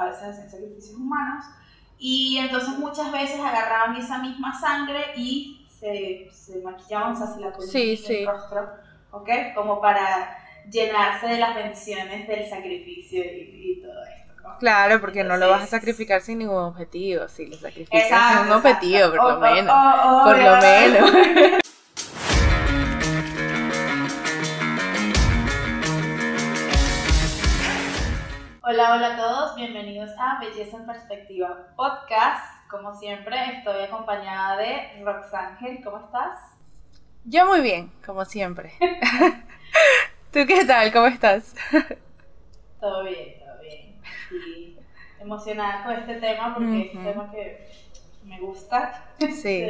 a veces hacían sacrificios humanos, y entonces muchas veces agarraban esa misma sangre y se, se maquillaban, o sea, se la ponían Sí, en el sí. rostro, ¿ok? Como para llenarse de las bendiciones del sacrificio y, y todo esto. ¿no? Claro, porque no lo vas a Entonces- sacrificar sin ningún objetivo. Si lo sacrificas con un objetivo, exacto. por lo Oh, oh, menos. oh, oh, por lo menos. Hola, hola a todos, bienvenidos a Belleza en Perspectiva Podcast. Como siempre, estoy acompañada de Roxángel. ¿Cómo estás? Yo muy bien, como siempre. ¿Tú qué tal? ¿Cómo estás? Todo bien, todo bien. Y emocionada con este tema porque es un tema que me gusta. Sí.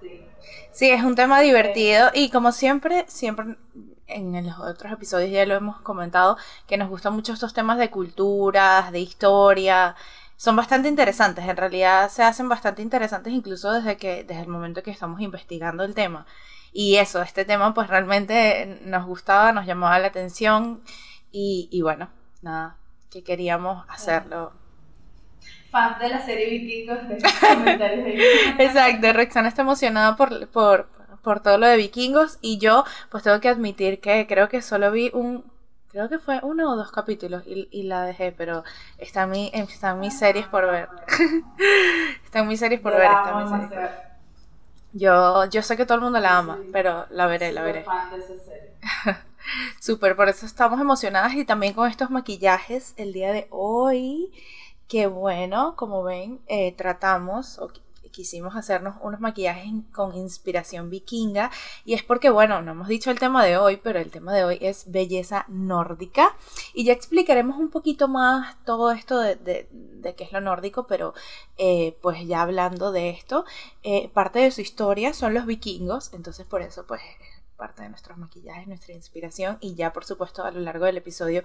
Sí. Sí, es un tema divertido y como siempre, siempre en los otros episodios ya lo hemos comentado, que nos gustan mucho estos temas de culturas, de historia. Son bastante interesantes, en realidad se hacen bastante interesantes incluso desde que desde el momento que estamos investigando el tema. Y eso, este tema pues realmente nos gustaba, nos llamaba la atención y, y bueno, nada, que queríamos hacerlo. Fans de la serie Vikingos, de comentarios ahí. Exacto, Roxana está emocionada por, por, por todo lo de vikingos y yo pues tengo que admitir que creo que solo vi un, creo que fue uno o dos capítulos y, y la dejé, pero está en, mi, está en mis series por ver. está en mis series por ver, la está en amo mis series. Yo, yo sé que todo el mundo la ama, pero la veré, la veré. Súper, por eso estamos emocionadas y también con estos maquillajes el día de hoy. Que bueno, como ven, eh, tratamos quisimos hacernos unos maquillajes con inspiración vikinga. Y es porque, bueno, no hemos dicho el tema de hoy, pero el tema de hoy es belleza nórdica. Y ya explicaremos un poquito más todo esto de, de- de qué es lo nórdico, pero eh, pues ya hablando de esto, eh, parte de su historia son los vikingos, entonces por eso pues es parte de nuestros maquillajes, nuestra inspiración y ya por supuesto a lo largo del episodio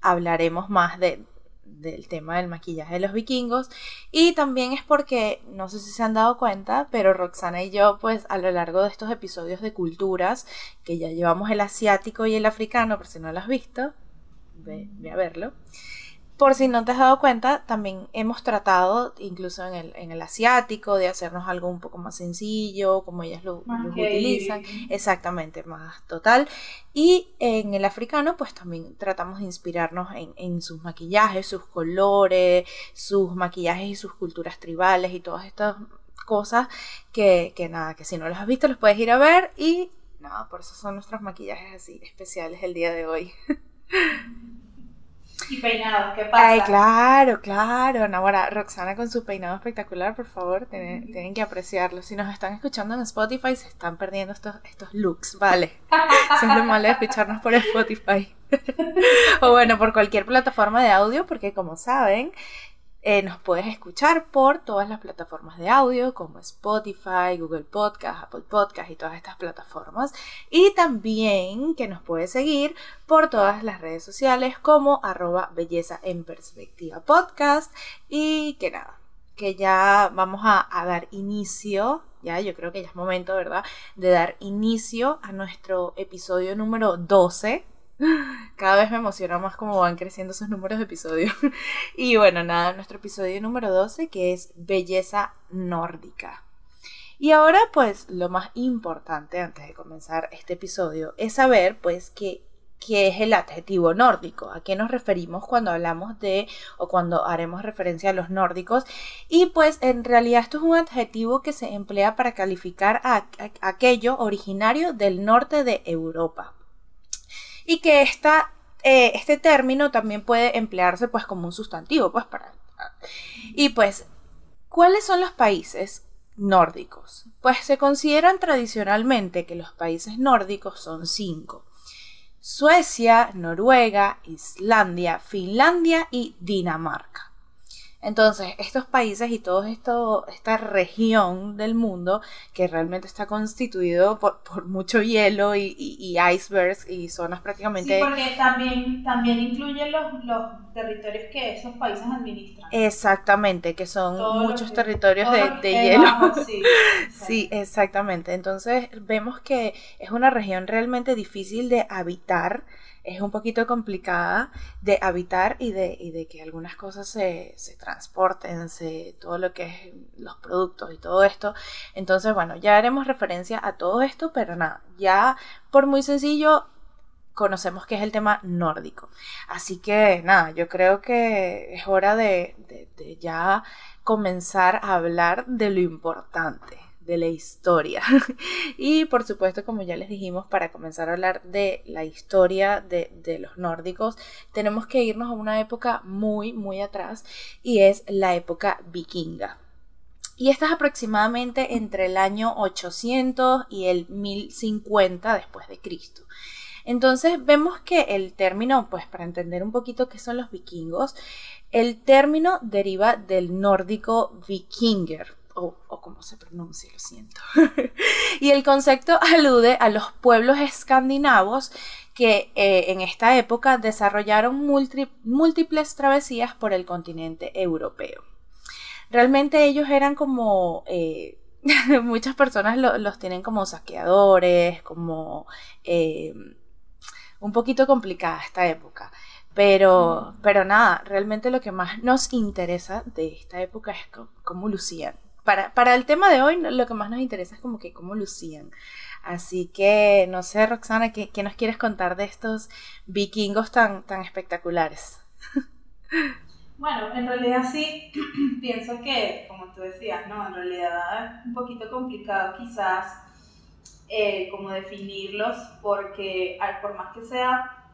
hablaremos más de, del tema del maquillaje de los vikingos. Y también es porque no sé si se han dado cuenta pero Roxana y yo pues a lo largo de estos episodios de culturas que ya llevamos el asiático y el africano por si no lo has visto ve, ve a verlo por si no te has dado cuenta, también hemos tratado, incluso en el, en el asiático, de hacernos algo un poco más sencillo, como ellas lo, utilizan. Exactamente, más total. Y en el africano, pues también tratamos de inspirarnos en, en sus maquillajes, sus colores, sus maquillajes y sus culturas tribales y todas estas cosas que, que nada, que si no los has visto los puedes ir a ver y nada, por eso son nuestros maquillajes así especiales el día de hoy. Y peinados, ¿qué pasa? Ay, claro, claro. Ahora, Roxana con su peinado espectacular, por favor, tienen, tienen que apreciarlo. Si nos están escuchando en Spotify, se están perdiendo estos, estos looks, vale. Eso es lo malo de escucharnos por Spotify. o bueno, por cualquier plataforma de audio, porque como saben, eh, nos puedes escuchar por todas las plataformas de audio, como Spotify, Google Podcast, Apple Podcast y todas estas plataformas. Y también que nos puedes seguir por todas las redes sociales como arroba belleza en perspectiva podcast. Y que nada, que ya vamos a, a dar inicio, ya yo creo que ya es momento, ¿verdad? De dar inicio a nuestro episodio número 12. Cada vez me emociona más cómo van creciendo esos números de episodios. Y bueno, nada, nuestro episodio número 12 que es belleza nórdica. Y ahora pues lo más importante antes de comenzar este episodio es saber pues qué, es el adjetivo nórdico, a qué nos referimos cuando hablamos de o cuando haremos referencia a los nórdicos. Y pues en realidad esto es un adjetivo que se emplea para calificar a- aquello originario del norte de Europa y que esta, eh, este término también puede emplearse pues como un sustantivo, pues para... Y pues, ¿cuáles son los países nórdicos? Pues se consideran tradicionalmente que los países nórdicos son cinco. Suecia, Noruega, Islandia, Finlandia y Dinamarca. Entonces, estos países y toda esta región del mundo que realmente está constituido por, por mucho hielo y, y- y icebergs y zonas prácticamente... Sí, porque también, también incluye los, los territorios que esos países administran. Exactamente, que son muchos que- territorios de, hielo. vamos, sí, Sí, exactamente. Entonces vemos que es una región realmente difícil de habitar. Es un poquito complicada de habitar y de, y de que algunas cosas se, se transporten, se, todo lo que es los productos y todo esto. Entonces, bueno, ya haremos referencia a todo esto, pero nada, ya por muy sencillo conocemos que es el tema nórdico. Así que nada, yo creo que es hora de, de ya comenzar a hablar de lo importante de la historia. y por supuesto, como ya les dijimos, para comenzar a hablar de la historia de, de, los nórdicos, tenemos que irnos a una época muy, muy atrás y es la época vikinga. Y esta es aproximadamente entre el año 800 y el 1050 después de Cristo. Entonces vemos que el término, pues para entender un poquito qué son los vikingos, el término deriva del nórdico vikinger, o, como se pronuncia, lo siento. y el concepto alude a los pueblos escandinavos que eh, en esta época desarrollaron múltiples travesías por el continente europeo. Realmente ellos eran como... Eh, muchas personas los tienen como saqueadores, como eh, un poquito complicada esta época. Pero, pero nada, realmente lo que más nos interesa de esta época es cómo lucían para, el tema de hoy lo que más nos interesa es como que cómo lucían. Así que, no sé, Roxana, ¿qué, nos quieres contar de estos vikingos tan, tan espectaculares? Bueno, en realidad sí, pienso que, como tú decías, ¿no? En realidad es un poquito complicado quizás eh, como definirlos porque por más que sea,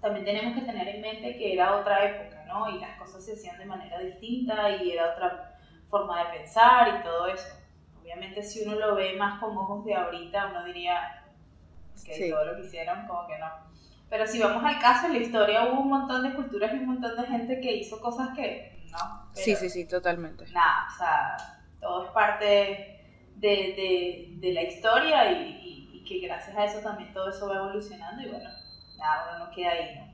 también tenemos que tener en mente que era otra época, ¿no? Y las cosas se hacían de manera distinta y era otra forma de pensar y todo eso. Obviamente si uno lo ve más con ojos de ahorita, uno diría que todo lo que hicieron, como que no. Pero si vamos al caso, en la historia hubo un montón de culturas y un montón de gente que hizo cosas que no. Sí, sí, sí, totalmente. Nada, o sea, todo es parte de, de, la historia y, y, que gracias a eso también todo eso va evolucionando y bueno, nada, uno no queda ahí, ¿no?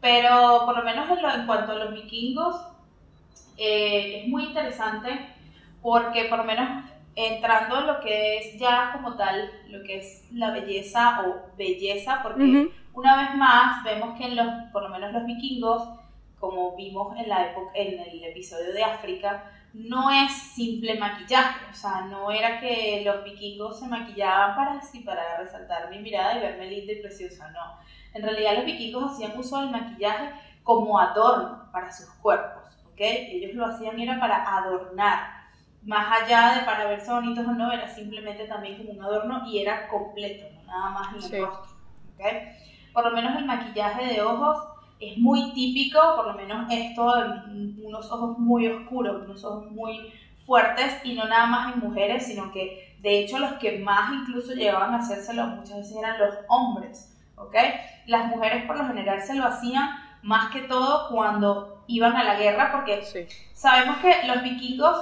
Pero por lo menos en, lo, en cuanto a los vikingos, eh, es muy interesante porque por lo menos entrando en lo que es ya como tal, lo que es la belleza o belleza, porque una vez más vemos que en los, por lo menos los vikingos, como vimos en, la época, en el episodio de África, no es simple maquillaje, o sea, no era que los vikingos se maquillaban para así, para resaltar mi mirada y verme linda y preciosa, no. En realidad los vikingos hacían uso del maquillaje como adorno para sus cuerpos. Ellos lo hacían era para adornar, más allá de para verse bonitos o no, era simplemente también como un adorno y era completo, nada más en el rostro, Por lo menos el maquillaje de ojos es muy típico, por lo menos esto, unos ojos muy oscuros, unos ojos muy fuertes y no nada más en mujeres, sino que de hecho los que más incluso llegaban a hacérselo muchas veces eran los hombres, ¿ok? Las mujeres por lo general se lo hacían más que todo cuando iban a la guerra, porque sabemos que los vikingos,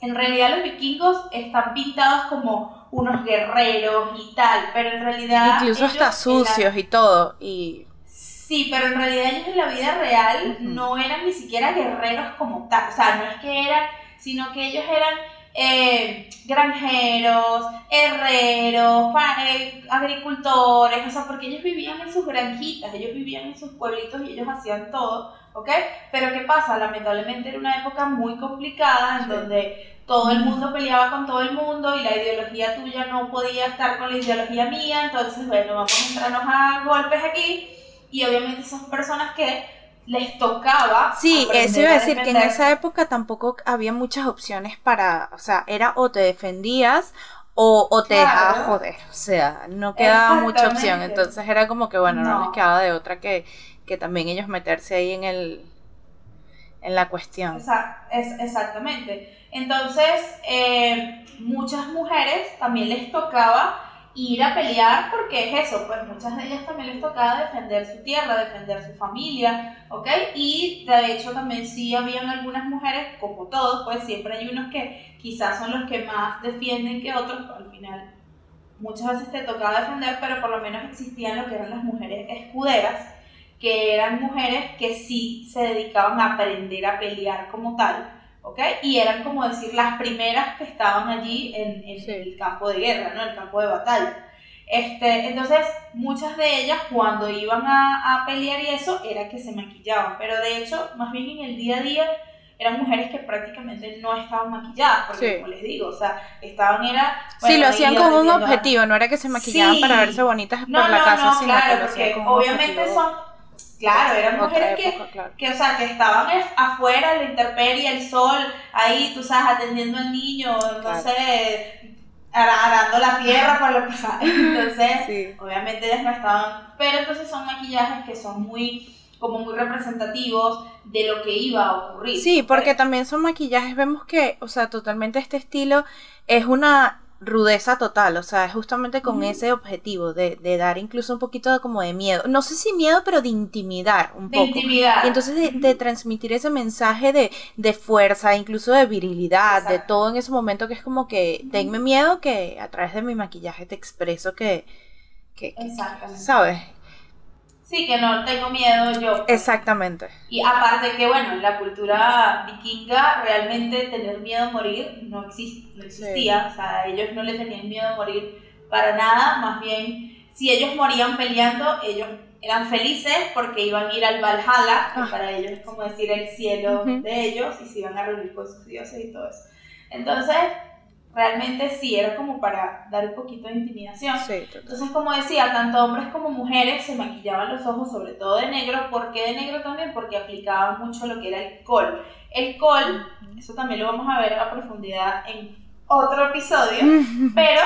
en realidad los vikingos están pintados como unos guerreros y tal, pero en realidad... Incluso hasta sucios y todo, y... Sí, pero en realidad ellos en la vida real no eran ni siquiera guerreros como tal, o sea, no es que eran, sino que ellos eran eh, granjeros, herreros, eh, agricultores, o sea, porque ellos vivían en sus granjitas, ellos vivían en sus pueblitos y ellos hacían todo, ¿ok? Pero ¿qué pasa? Lamentablemente era una época muy complicada en donde todo el mundo peleaba con todo el mundo y la ideología tuya no podía estar con la ideología mía, entonces, bueno, vamos a entrarnos a golpes aquí y obviamente esas personas que les tocaba. Sí, eso iba a decir que en esa época tampoco había muchas opciones para, o sea, era o te defendías o, o te dejabas joder, o sea, no quedaba mucha opción, entonces era como que bueno, no, les quedaba de otra que, que también ellos meterse ahí en el en la cuestión. exactamente. Entonces, eh, muchas mujeres también les tocaba ir a pelear porque es eso, pues muchas de ellas también les tocaba defender su tierra, defender su familia, ¿ok? Y de hecho también sí habían algunas mujeres, como todos, pues siempre hay unos que quizás son los que más defienden que otros, al final muchas veces te tocaba defender, pero por lo menos existían lo que eran las mujeres escuderas, que eran mujeres que sí se dedicaban a aprender a pelear como tal, ¿ok? Y eran como decir las primeras que estaban allí en, el campo de guerra, ¿no? El campo de batalla. Este, entonces, muchas de ellas cuando iban a, a pelear y eso, era que se maquillaban, pero de hecho, más bien en el día a día, eran mujeres que prácticamente no estaban maquilladas, porque como les digo, o sea, estaban era... sí, lo hacían con un objetivo, no era que se maquillaban para verse bonitas por la casa, sino que lo hacían con obviamente son... Claro, eran mujeres que, que, o sea, que estaban afuera, la intemperie, el sol, ahí, tú sabes, atendiendo al niño, no sé, arando la tierra para lo que Entonces, obviamente ellas no estaban, pero entonces son maquillajes que son muy como muy representativos de lo que iba a ocurrir. Sí, porque también son maquillajes, vemos que, o sea, totalmente este estilo es una rudeza total, o sea, es justamente con ese objetivo de, de, dar incluso un poquito de, como de miedo, no sé si miedo, pero de intimidar un poco. Intimidar. Y entonces de, de, transmitir ese mensaje de, de fuerza, incluso de virilidad, de todo en ese momento que es como que, tenme miedo que a través de mi maquillaje te expreso que, que, que ¿sabes? Sí, que no tengo miedo yo. Exactamente. Y aparte que, bueno, en la cultura vikinga realmente tener miedo a morir no, existe, no existía. O sea, ellos no le tenían miedo a morir para nada. Más bien, si ellos morían peleando, ellos eran felices porque iban a ir al Valhalla, que ah. para ellos es como decir el cielo de ellos, y se iban a reunir con sus dioses y todo eso. Entonces, realmente sí era como para dar un poquito de intimidación. Entonces, como decía, tanto hombres como mujeres se maquillaban los ojos, sobre todo de negro. ¿Por qué de negro también? Porque aplicaban mucho lo que era el col. El col, eso también lo vamos a ver a profundidad en otro episodio, pero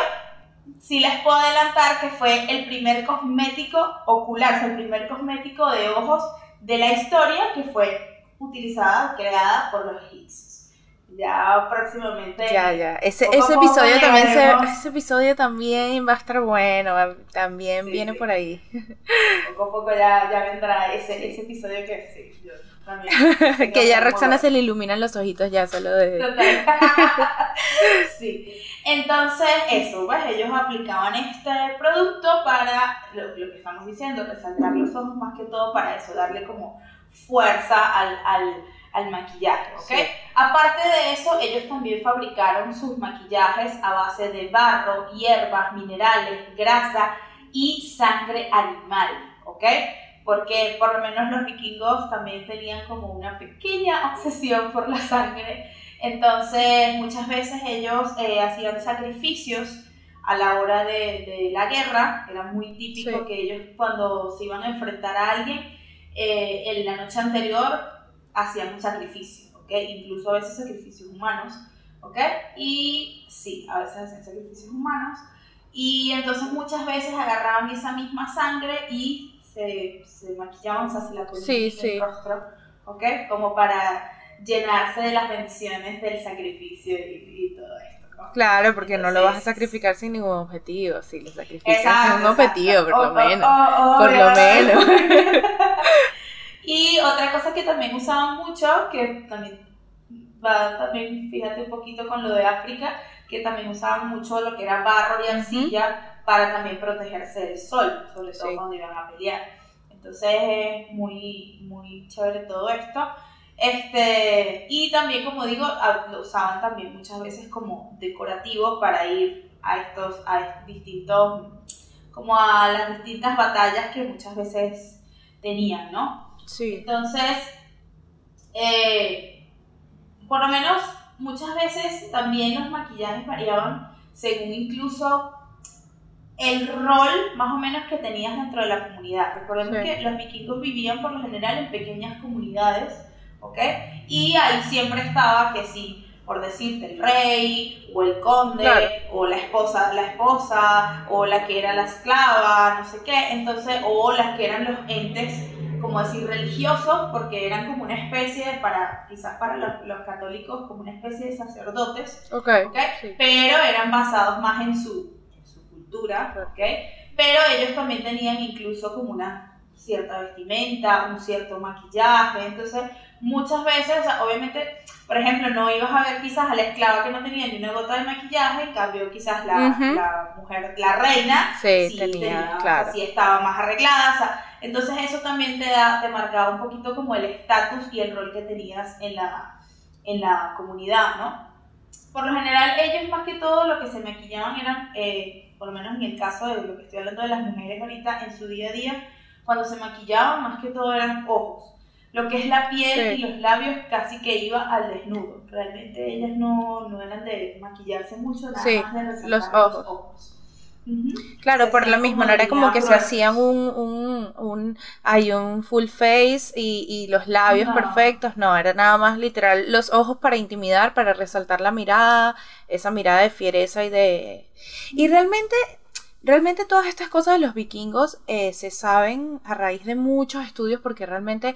sí les puedo adelantar que fue el primer cosmético ocular, o sea, el primer cosmético de ojos de la historia que fue utilizada, creada por los egipcios ya próximamente. Ya, ya. Ese, ese episodio también se, ese episodio también va a estar bueno, también viene por ahí. Poco a poco ya, ya vendrá ese, ese episodio que sí, yo también. que ya a Roxana se le iluminan los ojitos ya solo de. Total. sí. Entonces, eso, pues ellos aplicaban este producto para lo, lo, que estamos diciendo, resaltar los ojos más que todo para eso, darle como fuerza al, al al maquillaje, ¿ok? Aparte de eso, ellos también fabricaron sus maquillajes a base de barro, hierbas, minerales, grasa y sangre animal, ¿ok? Porque por lo menos los vikingos también tenían como una pequeña obsesión por la sangre. Entonces, muchas veces ellos eh, hacían sacrificios a la hora de, la guerra. Era muy típico que ellos cuando se iban a enfrentar a alguien, eh, en la noche anterior hacían un sacrificio, ¿ok? Incluso a veces sacrificios humanos, ¿ok? Y sí, a veces hacían sacrificios humanos. Y entonces muchas veces agarraban esa misma sangre y se, se maquillaban, o sea, se la ponían en el rostro, ¿ok? Como para llenarse de las bendiciones del sacrificio y, todo esto. Claro, porque no lo vas a sacrificar sin ningún objetivo, si lo sacrificas sin un objetivo, por lo menos. por lo menos. Y otra cosa que también usaban mucho, que también va también, fíjate un poquito con lo de África, que también usaban mucho lo que era barro y arcilla para también protegerse del sol, sobre todo cuando iban a pelear. Entonces es muy, muy chévere todo esto. Este, y también, como digo, lo usaban también muchas veces como decorativo para ir a estos, a distintos, como a las distintas batallas que muchas veces tenían, ¿no? Sí. Entonces, eh, por lo menos muchas veces también los maquillajes variaban según incluso el rol más o menos que tenías dentro de la comunidad. Recordemos que los vikingos vivían por lo general en pequeñas comunidades, ¿ok? Y ahí siempre estaba que sí, por decirte, el rey, o el conde, o la esposa, la esposa, o la que era la esclava, no sé qué, entonces, o las que eran los entes como decir, religiosos, porque eran como una especie, para quizás para los, católicos, como una especie de sacerdotes, okay, pero eran basados más en su, su cultura, ¿okay? pero ellos también tenían incluso como una cierta vestimenta, un cierto maquillaje, entonces muchas veces, o sea, obviamente, por ejemplo, no ibas a ver quizás a la esclava que no tenía ni una gota de maquillaje, en cambio quizás la, la mujer, la reina, sí, tenía, claro. sí estaba más arreglada, o sea, entonces eso también te, da, te marcaba un poquito como el estatus y el rol que tenías en la, en la comunidad, ¿no? Por lo general ellos más que todo lo que se maquillaban eran, eh, por lo menos en el caso de lo que estoy hablando de las mujeres ahorita, en su día a día, cuando se maquillaban, más que todo eran ojos. Lo que es la piel y los labios casi que iba al desnudo. Realmente ellas no, no eran de maquillarse mucho, nada más de resaltar los ojos. Claro, por lo mismo, no era como que se hacían un, un, un, hay un full face y, y los labios perfectos, no, era nada más literal los ojos para intimidar, para resaltar la mirada, esa mirada de fiereza y de... Y realmente Realmente todas estas cosas de los vikingos eh, se saben a raíz de muchos estudios porque realmente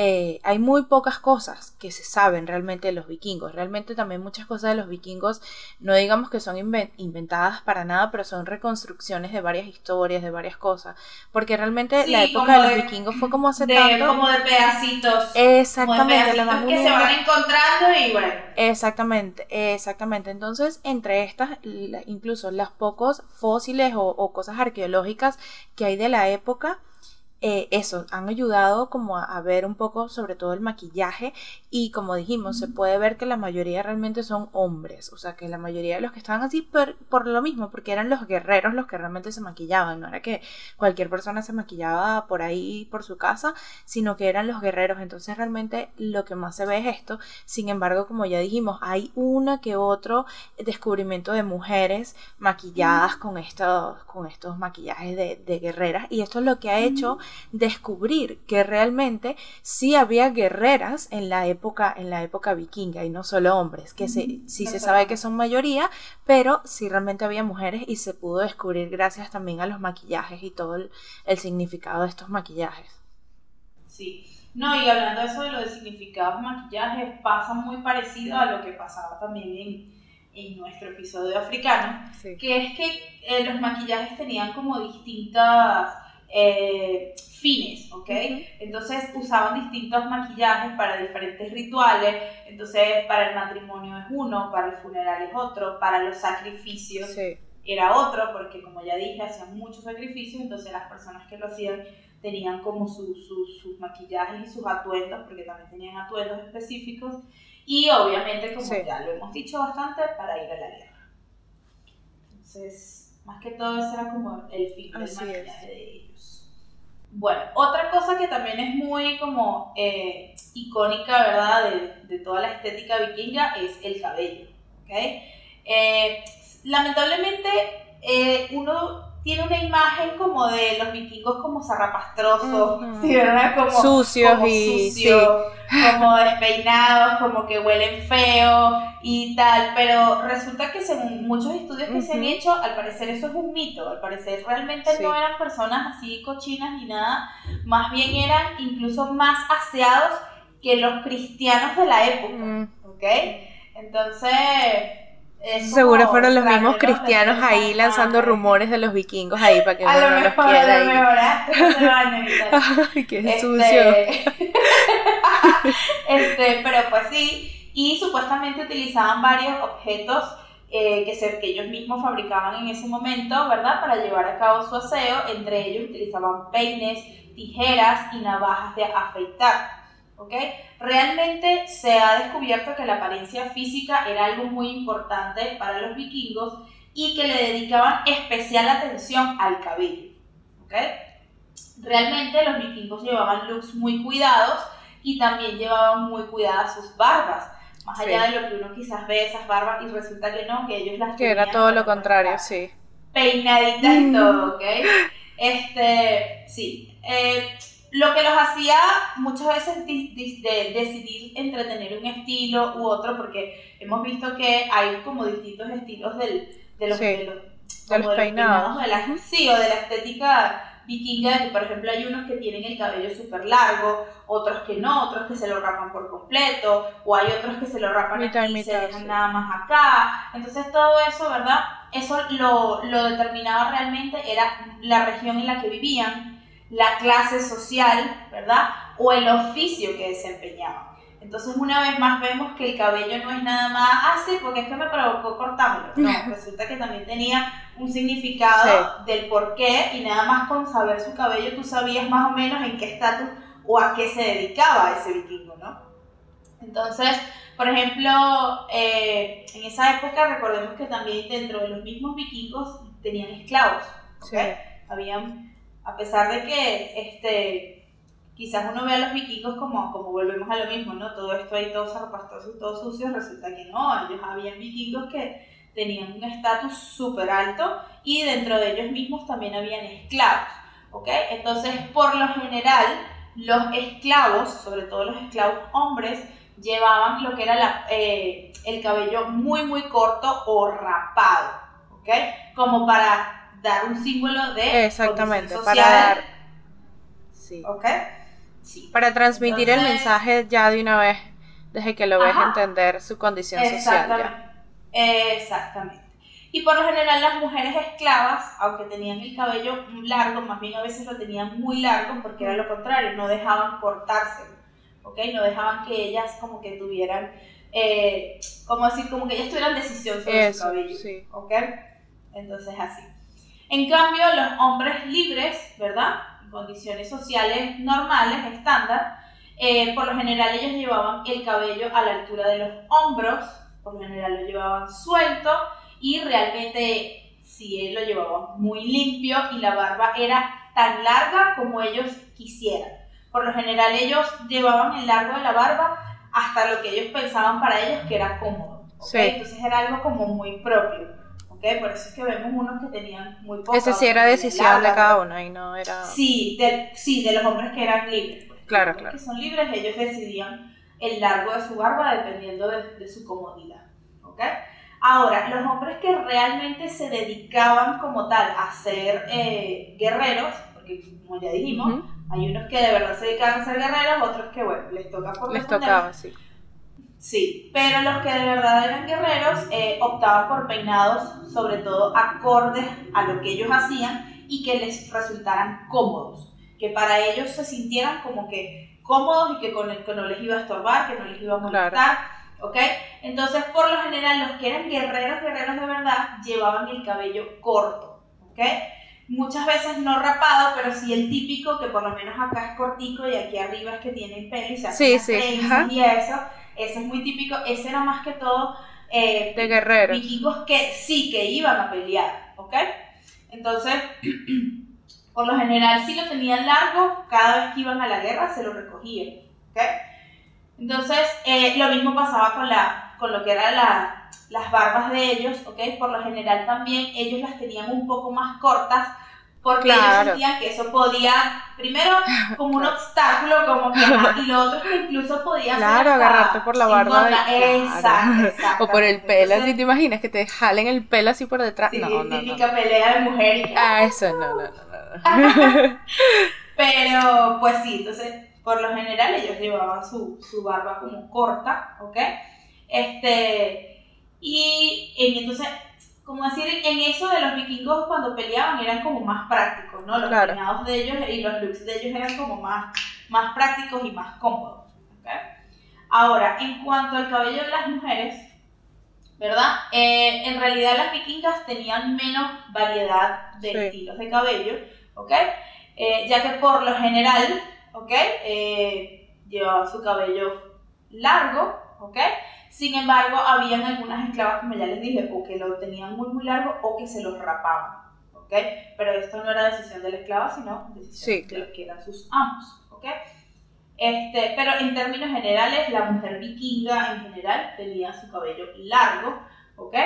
eh, hay muy pocas cosas que se saben realmente de los vikingos. Realmente también muchas cosas de los vikingos, no digamos que son inventadas para nada, pero son reconstrucciones de varias historias, de varias cosas. Porque realmente la época de los vikingos fue como hace tanto. Como de pedacitos. Exactamente. que se van encontrando y bueno. Exactamente, exactamente. Entonces, entre estas, incluso los pocos fósiles o, o cosas arqueológicas que hay de la época, eh, eso, han ayudado como a, ver un poco sobre todo el maquillaje y como dijimos, se puede ver que la mayoría realmente son hombres, o sea que la mayoría de los que estaban así por, por, lo mismo, porque eran los guerreros los que realmente se maquillaban, no era que cualquier persona se maquillaba por ahí por su casa, sino que eran los guerreros, entonces realmente lo que más se ve es esto, sin embargo como ya dijimos, hay una que otro descubrimiento de mujeres maquilladas con estos, con estos maquillajes de, de guerreras y esto es lo que ha hecho descubrir que realmente sí había guerreras en la época, en la época vikinga y no solo hombres, que sí se sabe que son mayoría, pero sí realmente había mujeres y se pudo descubrir gracias también a los maquillajes y todo el, significado de estos maquillajes. Sí. No, y hablando de eso de significados de maquillajes, pasa muy parecido a lo que pasaba también en, nuestro episodio africano, que es que eh, los maquillajes tenían como distintas eh, fines, ¿ok? Entonces usaban distintos maquillajes para diferentes rituales, entonces para el matrimonio es uno, para el funeral es otro, para los sacrificios era otro, porque como ya dije, hacían muchos sacrificios, entonces las personas que lo hacían tenían como sus maquillajes y sus atuendos, porque también tenían atuendos específicos, y obviamente, como ya lo hemos dicho bastante, para ir a la guerra. Entonces, más que todo ese era como el fin del maquillaje de ellos. Bueno, otra cosa que también es muy como eh, icónica, ¿verdad? De, de, toda la estética vikinga es el cabello, ¿ok? Eh, lamentablemente, eh, uno tiene una imagen como de los vikingos como zarrapastrosos, ¿sí, verdad? Como, sucios y como despeinados, como que huelen feo y tal, pero resulta que según muchos estudios que se han hecho, al parecer eso es un mito, al parecer realmente no eran personas así cochinas ni nada, más bien eran incluso más aseados que los cristianos de la época, ¿ok? Entonces Seguro fueron los mismos cristianos ahí lanzando rumores de los vikingos ahí para que uno no los quiera ahí. Ay, qué este, sucio. este, pero pues sí, y supuestamente utilizaban varios objetos eh, que, se, que ellos mismos fabricaban en ese momento, ¿verdad? Para llevar a cabo su aseo. Entre ellos utilizaban peines, tijeras y navajas de afeitar. ¿Ok? Realmente se ha descubierto que la apariencia física era algo muy importante para los vikingos y que le dedicaban especial atención al cabello, ¿ok? Realmente los vikingos llevaban looks muy cuidados y también llevaban muy cuidadas sus barbas. Más allá de lo que uno quizás ve esas barbas y resulta que no, que ellos las Que era todo lo contrario, sí. Peinaditas y todo, ¿ok? Este, sí. Eh, lo que los hacía muchas veces de, decidir entre tener un estilo u otro, porque hemos visto que hay como distintos estilos del, de los, peinados. sí, o de la estética vikinga, que por ejemplo hay unos que tienen el cabello súper largo, otros que no, otros que se lo rapan por completo, o hay otros que se lo rapan y se dejan nada más acá. Entonces todo eso, ¿verdad? Eso lo, lo determinaba realmente, era la región en la que vivían la clase social, ¿verdad? O el oficio que desempeñaban. Entonces, una vez más vemos que el cabello no es nada más, ah, sí, porque es que me provocó cortármelo. No, resulta que también tenía un significado del por qué y nada más con saber su cabello tú sabías más o menos en qué estatus o a qué se dedicaba ese vikingo, ¿no? Entonces, por ejemplo, eh, en esa época recordemos que también dentro de los mismos vikingos tenían esclavos. ¿ok? Sí. Habían, a pesar de que este, quizás uno ve a los vikingos como, como volvemos a lo mismo, ¿no? Todo esto ahí todo zarpastoso y todo sucio, resulta que no, ellos habían vikingos que tenían un estatus súper alto y dentro de ellos mismos también habían esclavos, ¿ok? Entonces, por lo general, los esclavos, sobre todo los esclavos hombres, llevaban lo que era eh, el cabello muy, muy corto o rapado, ¿ok? Como para dar un símbolo de Exactamente, condición para social, dar. Sí. ¿ok? Sí. Para transmitir el Entonces- mensaje ya de una vez, desde que lo ves Ajá. entender su condición social. Exactamente. Ya. Exactamente. Y por lo general las mujeres esclavas, aunque tenían el cabello largo, más bien a veces lo tenían muy largo porque era lo contrario, no dejaban cortárselo, ¿ok? No dejaban que ellas como que tuvieran, eh, como decir, como que ellas tuvieran decisión sobre su Eso, cabello, sí. ¿ok? Entonces así. En cambio, los hombres libres, ¿verdad? En condiciones sociales normales, estándar, eh, por lo general ellos llevaban el cabello a la altura de los hombros, por lo general lo llevaban suelto y realmente si él lo llevaba muy limpio y la barba era tan larga como ellos quisieran. Por lo general ellos llevaban el largo de la barba hasta lo que ellos pensaban para ellos que era cómodo. ¿ok? Sí. Entonces era algo como muy propio. ¿Ok? Por eso es que vemos unos que tenían muy poco. Ese sí era decisión de cada uno y no era. Sí, de, sí, de los hombres que eran libres. pues. Claro, claro. que son libres, ellos decidían el largo de su barba dependiendo de, de su comodidad. ¿ok? Ahora, los hombres que realmente se dedicaban como tal a ser eh, guerreros, porque como ya dijimos, hay unos que de verdad se dedicaban a ser guerreros, otros que, bueno, les toca por Les tocaba, sí. Sí, pero los que de verdad eran guerreros eh, optaban por peinados, sobre todo acordes a lo que ellos hacían y que les resultaran cómodos, que para ellos se sintieran como que cómodos y que, con el, que no les iba a estorbar, que no les iba a molestar, ¿ok? Entonces, por lo general, los que eran guerreros, guerreros de verdad, llevaban el cabello corto, ¿ok? Muchas veces no rapado, pero sí el típico, que por lo menos acá es cortico y aquí arriba es que tienen pelo y se hacen Sí, sí, y eso, ese es muy típico, ese era más que todo eh, De guerreros. vikingos que sí, que iban a pelear, ¿ok? Entonces, por lo general, si lo tenían largo, cada vez que iban a la guerra se lo recogían, ¿ok? Entonces, eh, lo mismo pasaba con, la, con lo que eran la- las barbas de ellos, ¿ok? Por lo general también ellos las tenían un poco más cortas porque ellos sentían que eso podía, primero, como un obstáculo, como que, y lo otro que incluso podía ser Claro, hasta agarrarte por la barba. Exacto, exacto. O por el pelo, así te imaginas que te jalen el pelo así por detrás. Sí, no, no, no. típica pelea de mujer y que- Ah, eso no, no, no. no. Pero, pues sí, entonces, por lo general ellos llevaban su, su barba como corta, ¿ok? Este, y en- entonces, como decir, en eso de los vikingos cuando peleaban eran como más prácticos, ¿no? Los Claro. peinados de ellos y los looks de ellos eran como más, más prácticos y más cómodos, ¿ok? Ahora, en cuanto al cabello de las mujeres, ¿verdad? Eh, en realidad las vikingas tenían menos variedad de Sí. estilos de cabello, ¿ok? Eh, ya que por lo general, ¿ok? Eh, llevaban su cabello largo, ¿ok? Sin embargo, habían algunas esclavas, como ya les dije, o que lo tenían muy, muy largo o que se los rapaban, ¿ok? Pero esto no era decisión de la esclava, sino decisión Sí, de los que eran sus amos, ¿ok? Este, pero en términos generales, la mujer vikinga en general tenía su cabello largo, ¿ok?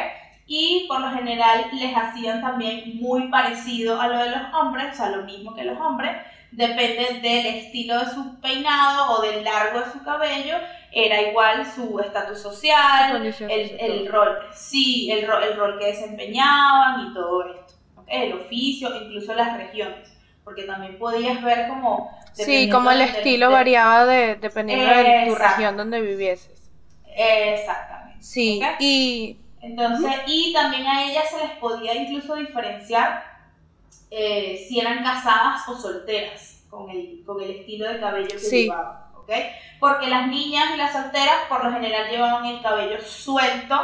Y por lo general les hacían también muy parecido a lo de los hombres, o sea, lo mismo que los hombres, depende del estilo de su peinado o del largo de su cabello, era igual su estatus social, el, el rol, sí, el rol, el rol que desempeñaban y todo esto, el oficio, incluso las regiones, porque también podías ver como... Sí, como el estilo del- variaba de, dependiendo de tu región donde vivieses. Exactamente. Sí, y Entonces, y también a ellas se les podía incluso diferenciar eh, si eran casadas o solteras con el, con el estilo de cabello que Sí. llevaban, ¿ok? Porque las niñas y las solteras por lo general llevaban el cabello suelto,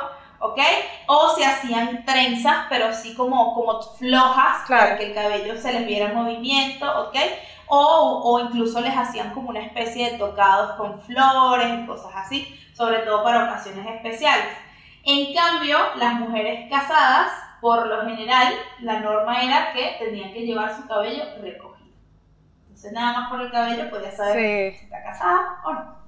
¿ok? O se hacían trenzas, pero así como, como flojas, Claro. para que el cabello se les viera en movimiento, ¿ok? O, o incluso les hacían como una especie de tocados con flores y cosas así, sobre todo para ocasiones especiales. En cambio, las mujeres casadas, Por lo general, la norma era que tenían que llevar su cabello recogido. Entonces, nada más por el cabello podía saber si está casada o no.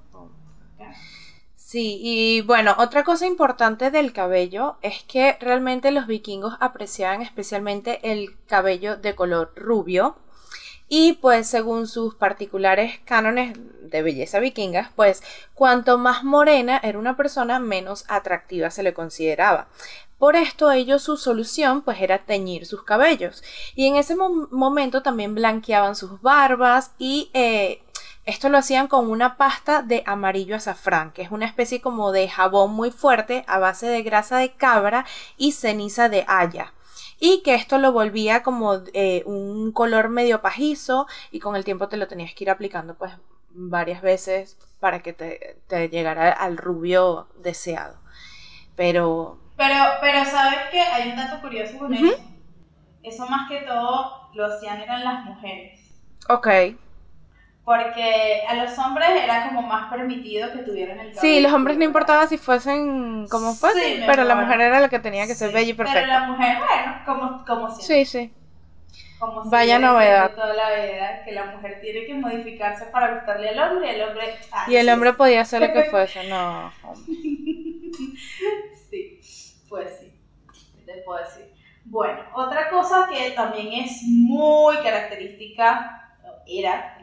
Sí, y bueno, otra cosa importante del cabello es que realmente los vikingos apreciaban especialmente el cabello de color rubio. Y pues según sus particulares cánones de belleza vikingas, pues cuanto más morena era una persona, menos atractiva se le consideraba. Por esto ellos su solución pues era teñir sus cabellos. Y en ese momento también blanqueaban sus barbas y eh, esto lo hacían con una pasta de amarillo azafrán, que es una especie como de jabón muy fuerte a base de grasa de cabra y ceniza de haya. Y que esto lo volvía como eh, un color medio pajizo y con el tiempo te lo tenías que ir aplicando pues varias veces para que te, llegara al rubio deseado. Pero... Pero, pero sabes que hay un dato curioso con eso. Eso más que todo lo hacían eran las mujeres. Ok porque a los hombres era como más permitido que tuvieran el cabello. Sí, los hombres no importaba si fuesen como fuesen, pero la mujer era la que tenía que ser bella y perfecta. Pero la mujer, bueno, como, como siempre. Sí, sí. Como Vaya novedad. Toda la vida, que la mujer tiene que modificarse para gustarle al hombre y el hombre... y el hombre podía hacer lo que fuese, no. sí, pues sí, te puedo decir. Bueno, otra cosa que también es muy característica, era,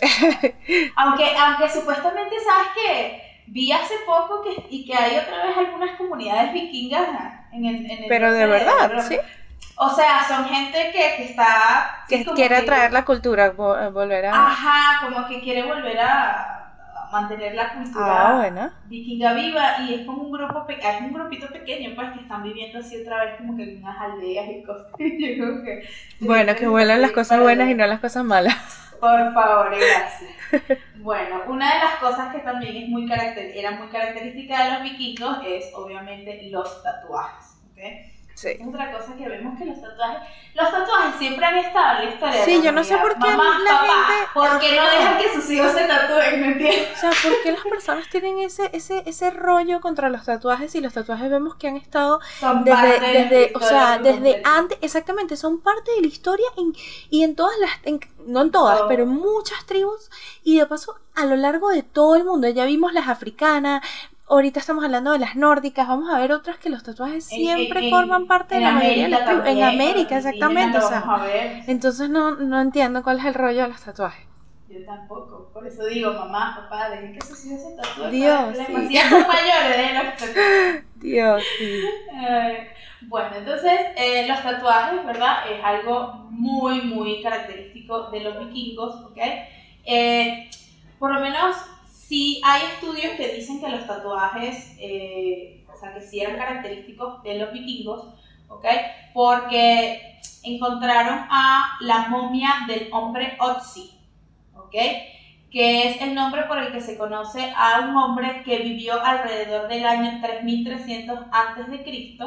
aunque, aunque supuestamente sabes que vi hace poco que, y que hay otra vez algunas comunidades vikingas en el... En el Pero de verdad, sí. O sea, son gente que, que está... Que quiere traer la cultura, eh, volver a... Ajá, como que quiere volver a mantener la cultura ah, vikinga viva y es como un grupo es un grupito pequeño pues que están viviendo así otra vez como que en unas aldeas y cosas que, bueno que vuelan las cosas buenas y no las cosas malas por favor, gracias. Bueno, una de las cosas que también es muy era muy característica de los vikingos es obviamente los tatuajes. ¿okay? Sí. Otra cosa que vemos que los tatuajes, los tatuajes siempre han estado en la historia. Sí, yo no sé por qué Mamá, la gente. ¿Por qué no dejan que sus hijos se tatúen? ¿Me entiendes? O sea, ¿por qué las personas tienen ese, ese, ese rollo contra los tatuajes y los tatuajes vemos que han estado desde, desde o sea, desde antes, exactamente, son parte de la historia y en todas las, no en todas, pero en muchas tribus y de paso a lo largo de todo el mundo. Ya vimos las africanas, ahorita estamos hablando de las nórdicas, vamos a ver otras que los tatuajes siempre forman parte de la mayoría de las tribus. En América, exactamente. O sea, entonces no, no entiendo cuál es el rollo de los tatuajes. Yo tampoco, por eso digo, mamá, papá, dejen que sus hijos se tatúen. Dios, sí. mayores, ¿eh? Dios, sí. bueno, entonces, eh, los tatuajes, ¿verdad? Es algo muy, muy característico de los vikingos, ¿ok? Eh, por lo menos sí hay estudios que dicen que los tatuajes, eh, o sea, que sí eran característicos de los vikingos, ¿ok? Porque encontraron a la momia del hombre Otzi, ¿ok? Que es el nombre por el que se conoce a un hombre que vivió alrededor del año 3300 a.C.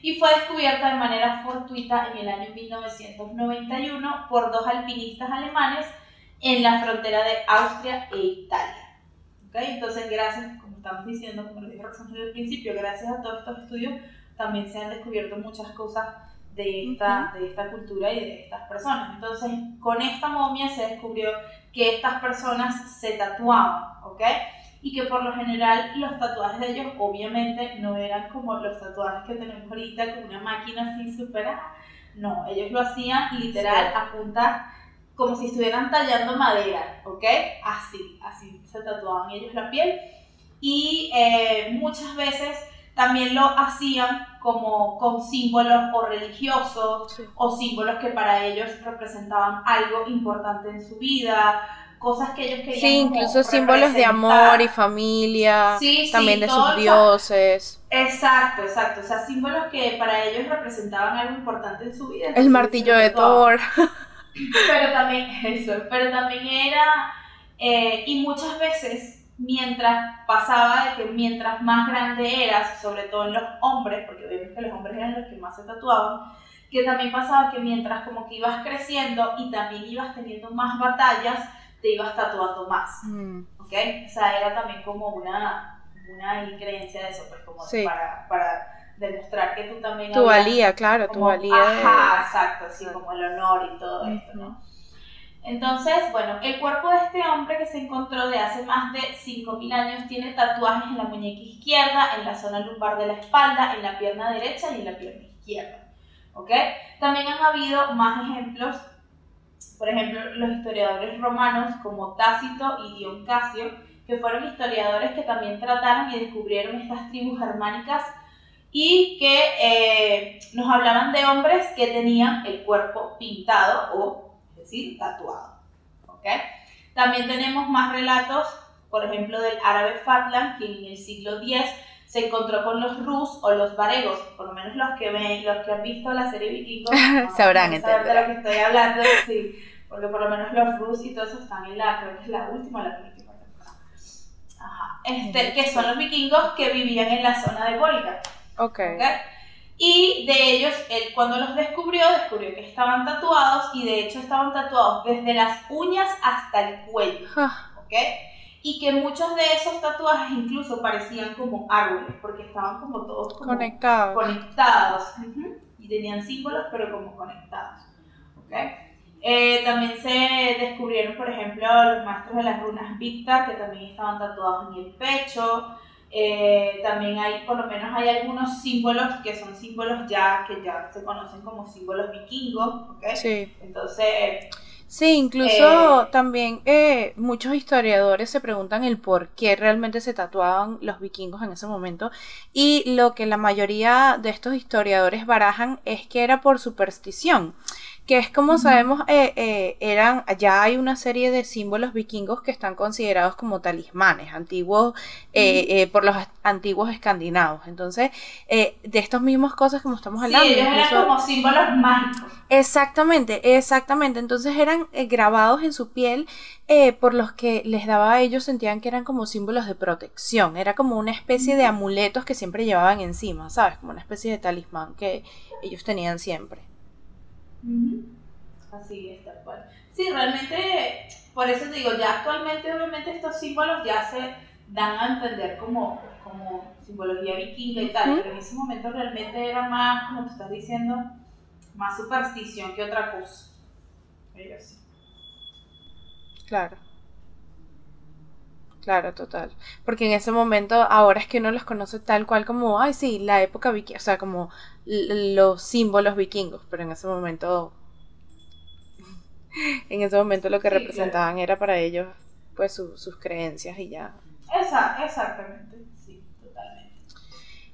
y fue descubierta de manera fortuita en el año 1991 por dos alpinistas alemanes en la frontera de Austria e Italia. Entonces, gracias, como estamos diciendo, como lo dije al principio, gracias a todos estos estudios también se han descubierto muchas cosas de esta, de esta cultura y de estas personas. Entonces, con esta momia se descubrió que estas personas se tatuaban, ¿ok? Y que por lo general los tatuajes de ellos obviamente no eran como los tatuajes que tenemos ahorita con una máquina así superar. No, ellos lo hacían literal a punta como si estuvieran tallando madera, ¿ok? Así, así se tatuaban ellos la piel. Y eh, muchas veces también lo hacían como con símbolos o religiosos o símbolos que para ellos representaban algo importante en su vida, cosas que ellos querían. Sí, incluso símbolos de amor y familia, también de sus dioses. Exacto, exacto, o sea, símbolos que para ellos representaban algo importante en su vida. El martillo de Thor. Pero también, eso, pero también era, eh, y muchas veces, mientras pasaba de que mientras más grande eras, sobre todo en los hombres, porque vemos que los hombres eran los que más se tatuaban, que también pasaba que mientras como que ibas creciendo y también ibas teniendo más batallas, te ibas tatuando más. Mm. ¿Ok? O sea, era también como una, una creencia de eso, pues como para, para demostrar que tú también... Tu valía, claro, tu valía. Ajá, exacto, así como el honor y todo esto, ¿no? Entonces, bueno, el cuerpo de este hombre que se encontró de hace más de 5.000 años tiene tatuajes en la muñeca izquierda, en la zona lumbar de la espalda, en la pierna derecha y en la pierna izquierda. ¿Ok? También han habido más ejemplos, por ejemplo, los historiadores romanos como Tácito y Dion Casio, que fueron historiadores que también trataron y descubrieron estas tribus germánicas y que eh, nos hablaban de hombres que tenían el cuerpo pintado o decir, tatuado. También tenemos más relatos, por ejemplo, del árabe Fatlan, quien en el siglo X se encontró con los rus o los varegos, por lo menos los que ven, los que han visto la serie Vikingos sabrán entender de lo que estoy hablando, sí, porque por lo menos los rus y todo eso están en la, creo que es la última, la última. Ajá. Este, que son los vikingos que vivían en la zona de Volga. Okay. ok. Y de ellos, él cuando los descubrió, descubrió que estaban tatuados y de hecho estaban tatuados desde las uñas hasta el cuello. ¿Ok? Y que muchos de esos tatuajes incluso parecían como árboles, porque estaban como todos conectados. conectados. Y tenían símbolos, pero como conectados. ¿Ok? Eh, también se descubrieron, por ejemplo, los maestros de las runas Victor, que también estaban tatuados en el pecho. Eh, también hay, por lo menos hay algunos símbolos que son símbolos ya que ya se conocen como símbolos vikingos, ¿ok? Sí. Entonces... Sí, incluso eh, también eh, muchos historiadores se preguntan el por qué realmente se tatuaban los vikingos en ese momento y lo que la mayoría de estos historiadores barajan es que era por superstición que es como sabemos, eh, eh, eran, ya hay una serie de símbolos vikingos que están considerados como talismanes, antiguos, eh, por los antiguos escandinavos. Entonces, de estas mismas cosas como estamos hablando. Sí, ellos eran como símbolos mágicos. Exactamente, exactamente. Entonces eran grabados en su piel por los que les daba a ellos, sentían que eran como símbolos de protección. Era como una especie de amuletos que siempre llevaban encima, ¿sabes? Como una especie de talismán que ellos tenían siempre. Así es, tal cual. Sí, realmente, por eso digo, ya actualmente obviamente estos símbolos ya se dan a entender como, como simbología vikinga y tal, pero en ese momento realmente era más, como tú estás diciendo, más superstición que otra cosa. Pero sí. Claro. Claro, total. Porque en ese momento, ahora es que uno los conoce tal cual como, ay, sí, la época vikinga, o sea, como los símbolos vikingos, pero en ese momento, en ese momento lo que representaban era para ellos, pues, sus creencias y ya. exactamente, sí, totalmente.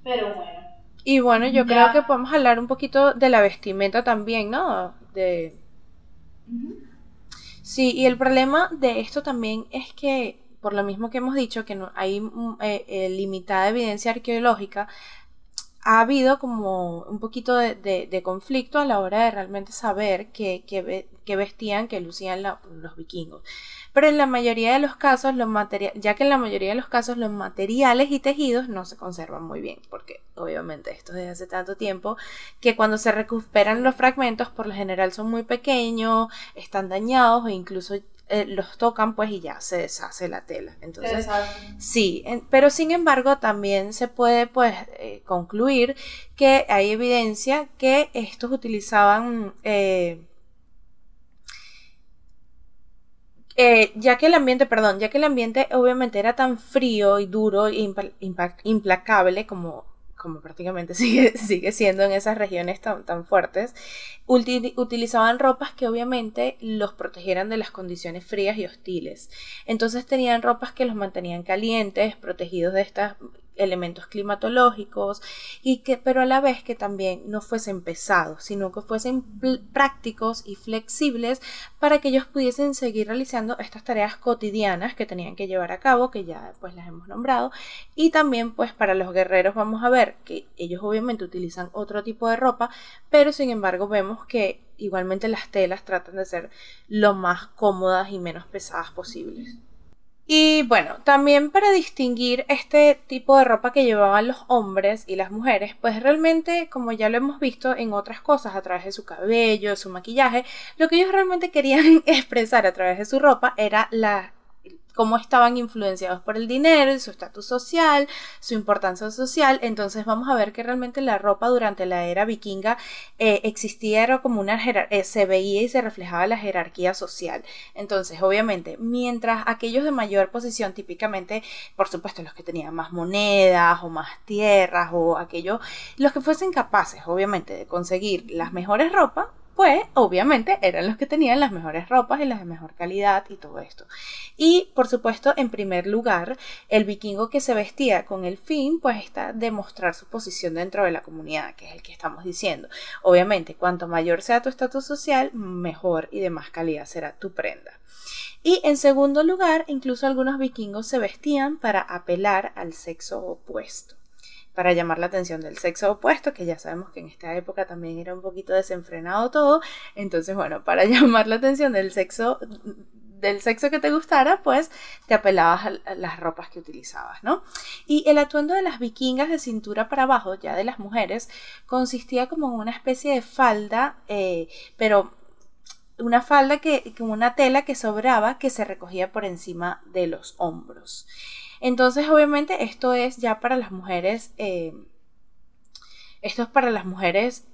Pero bueno. Y bueno, yo creo que podemos hablar un poquito de la vestimenta también, ¿no? De... Sí, y el problema de esto también es que por lo mismo que hemos dicho, que no, hay mm, eh, eh, limitada evidencia arqueológica, ha habido como un poquito de, conflicto a la hora de realmente saber qué, vestían, qué lucían los vikingos. Pero en la mayoría de los casos, los ya que en la mayoría de los casos los materiales y tejidos no se conservan muy bien, porque obviamente esto desde hace tanto tiempo que cuando se recuperan los fragmentos por lo general son muy pequeños, están dañados o incluso eh, los tocan pues y ya se deshace la tela. Entonces, sí, pero sin embargo también se puede pues eh, concluir que hay evidencia que estos utilizaban... Eh, ya que el ambiente, perdón, ya que el ambiente obviamente era tan frío y duro e implacable como como prácticamente sigue, sigue siendo en esas regiones tan, tan fuertes, utilizaban ropas que obviamente los protegieran de las condiciones frías y hostiles. Entonces tenían ropas que los mantenían calientes, protegidos de estas elementos climatológicos y que pero a la vez que también no fuesen pesados sino que fuesen prácticos y flexibles para que ellos pudiesen seguir realizando estas tareas cotidianas que tenían que llevar a cabo que ya pues las hemos nombrado. Y también pues para los guerreros vamos a ver que ellos obviamente utilizan otro tipo de ropa pero sin embargo vemos que igualmente las telas tratan de ser lo más cómodas y menos pesadas posibles y bueno, también para distinguir este tipo de ropa que llevaban los hombres y las mujeres, pues realmente, como ya lo hemos visto en otras cosas, a través de su cabello, su maquillaje, lo que ellos realmente querían expresar a través de su ropa era la cómo estaban influenciados por el dinero su estatus social, su importancia social. Entonces vamos a ver que realmente la ropa durante la era vikinga eh, existía era como una eh, se veía y se reflejaba la jerarquía social. Entonces, obviamente, mientras aquellos de mayor posición, típicamente, por supuesto, los que tenían más monedas o más tierras o aquellos, los que fuesen capaces, obviamente, de conseguir las mejores ropas, pues obviamente eran los que tenían las mejores ropas y las de mejor calidad y todo esto. Y por supuesto, en primer lugar, el vikingo que se vestía con el fin, pues está demostrar su posición dentro de la comunidad, que es el que estamos diciendo. Obviamente, cuanto mayor sea tu estatus social, mejor y de más calidad será tu prenda. Y en segundo lugar, incluso algunos vikingos se vestían para apelar al sexo opuesto para llamar la atención del sexo opuesto, que ya sabemos que en esta época también era un poquito desenfrenado todo. Entonces, bueno, para llamar la atención del sexo del sexo que te gustara, pues te apelabas a las ropas que utilizabas, ¿no? Y el atuendo de las vikingas de cintura para abajo, ya de las mujeres, consistía como en una especie de falda, eh, pero una falda que, como una tela que sobraba que se recogía por encima de los hombros. Entonces, obviamente, esto es ya para las mujeres, eh, esto es para las mujeres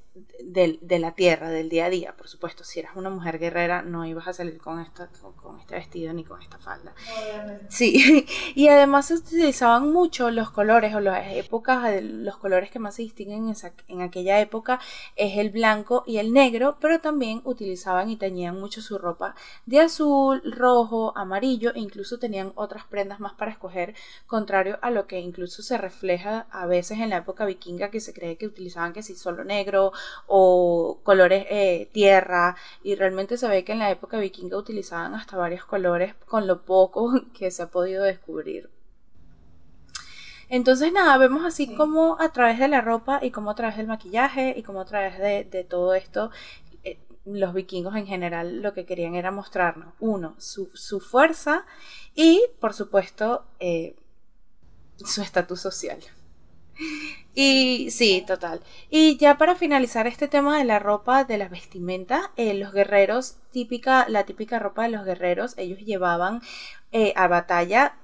de, la tierra, del día a día. Por supuesto, si eras una mujer guerrera, no ibas a salir con, esta, con, este vestido ni con esta falda. Sí, y además se utilizaban mucho los colores o las épocas, los colores que más se distinguen en, aquella época es el blanco y el negro, pero también utilizaban y teñían mucho su ropa de azul, rojo, amarillo e incluso tenían otras prendas más para escoger, contrario a lo que incluso se refleja a veces en la época vikinga que se cree que utilizaban que si solo negro o colores eh, tierra y realmente se ve que en la época vikinga utilizaban hasta varios colores con lo poco que se ha podido descubrir. Entonces nada, vemos así como a través de la ropa y como a través del maquillaje y como a través de, todo esto eh, los vikingos en general lo que querían era mostrarnos, uno, su, fuerza y por supuesto eh, su estatus social. Y sí, total. Y ya para finalizar este tema de la ropa, de las vestimentas, eh, los guerreros, típica, la típica ropa de los guerreros, ellos llevaban eh, a batalla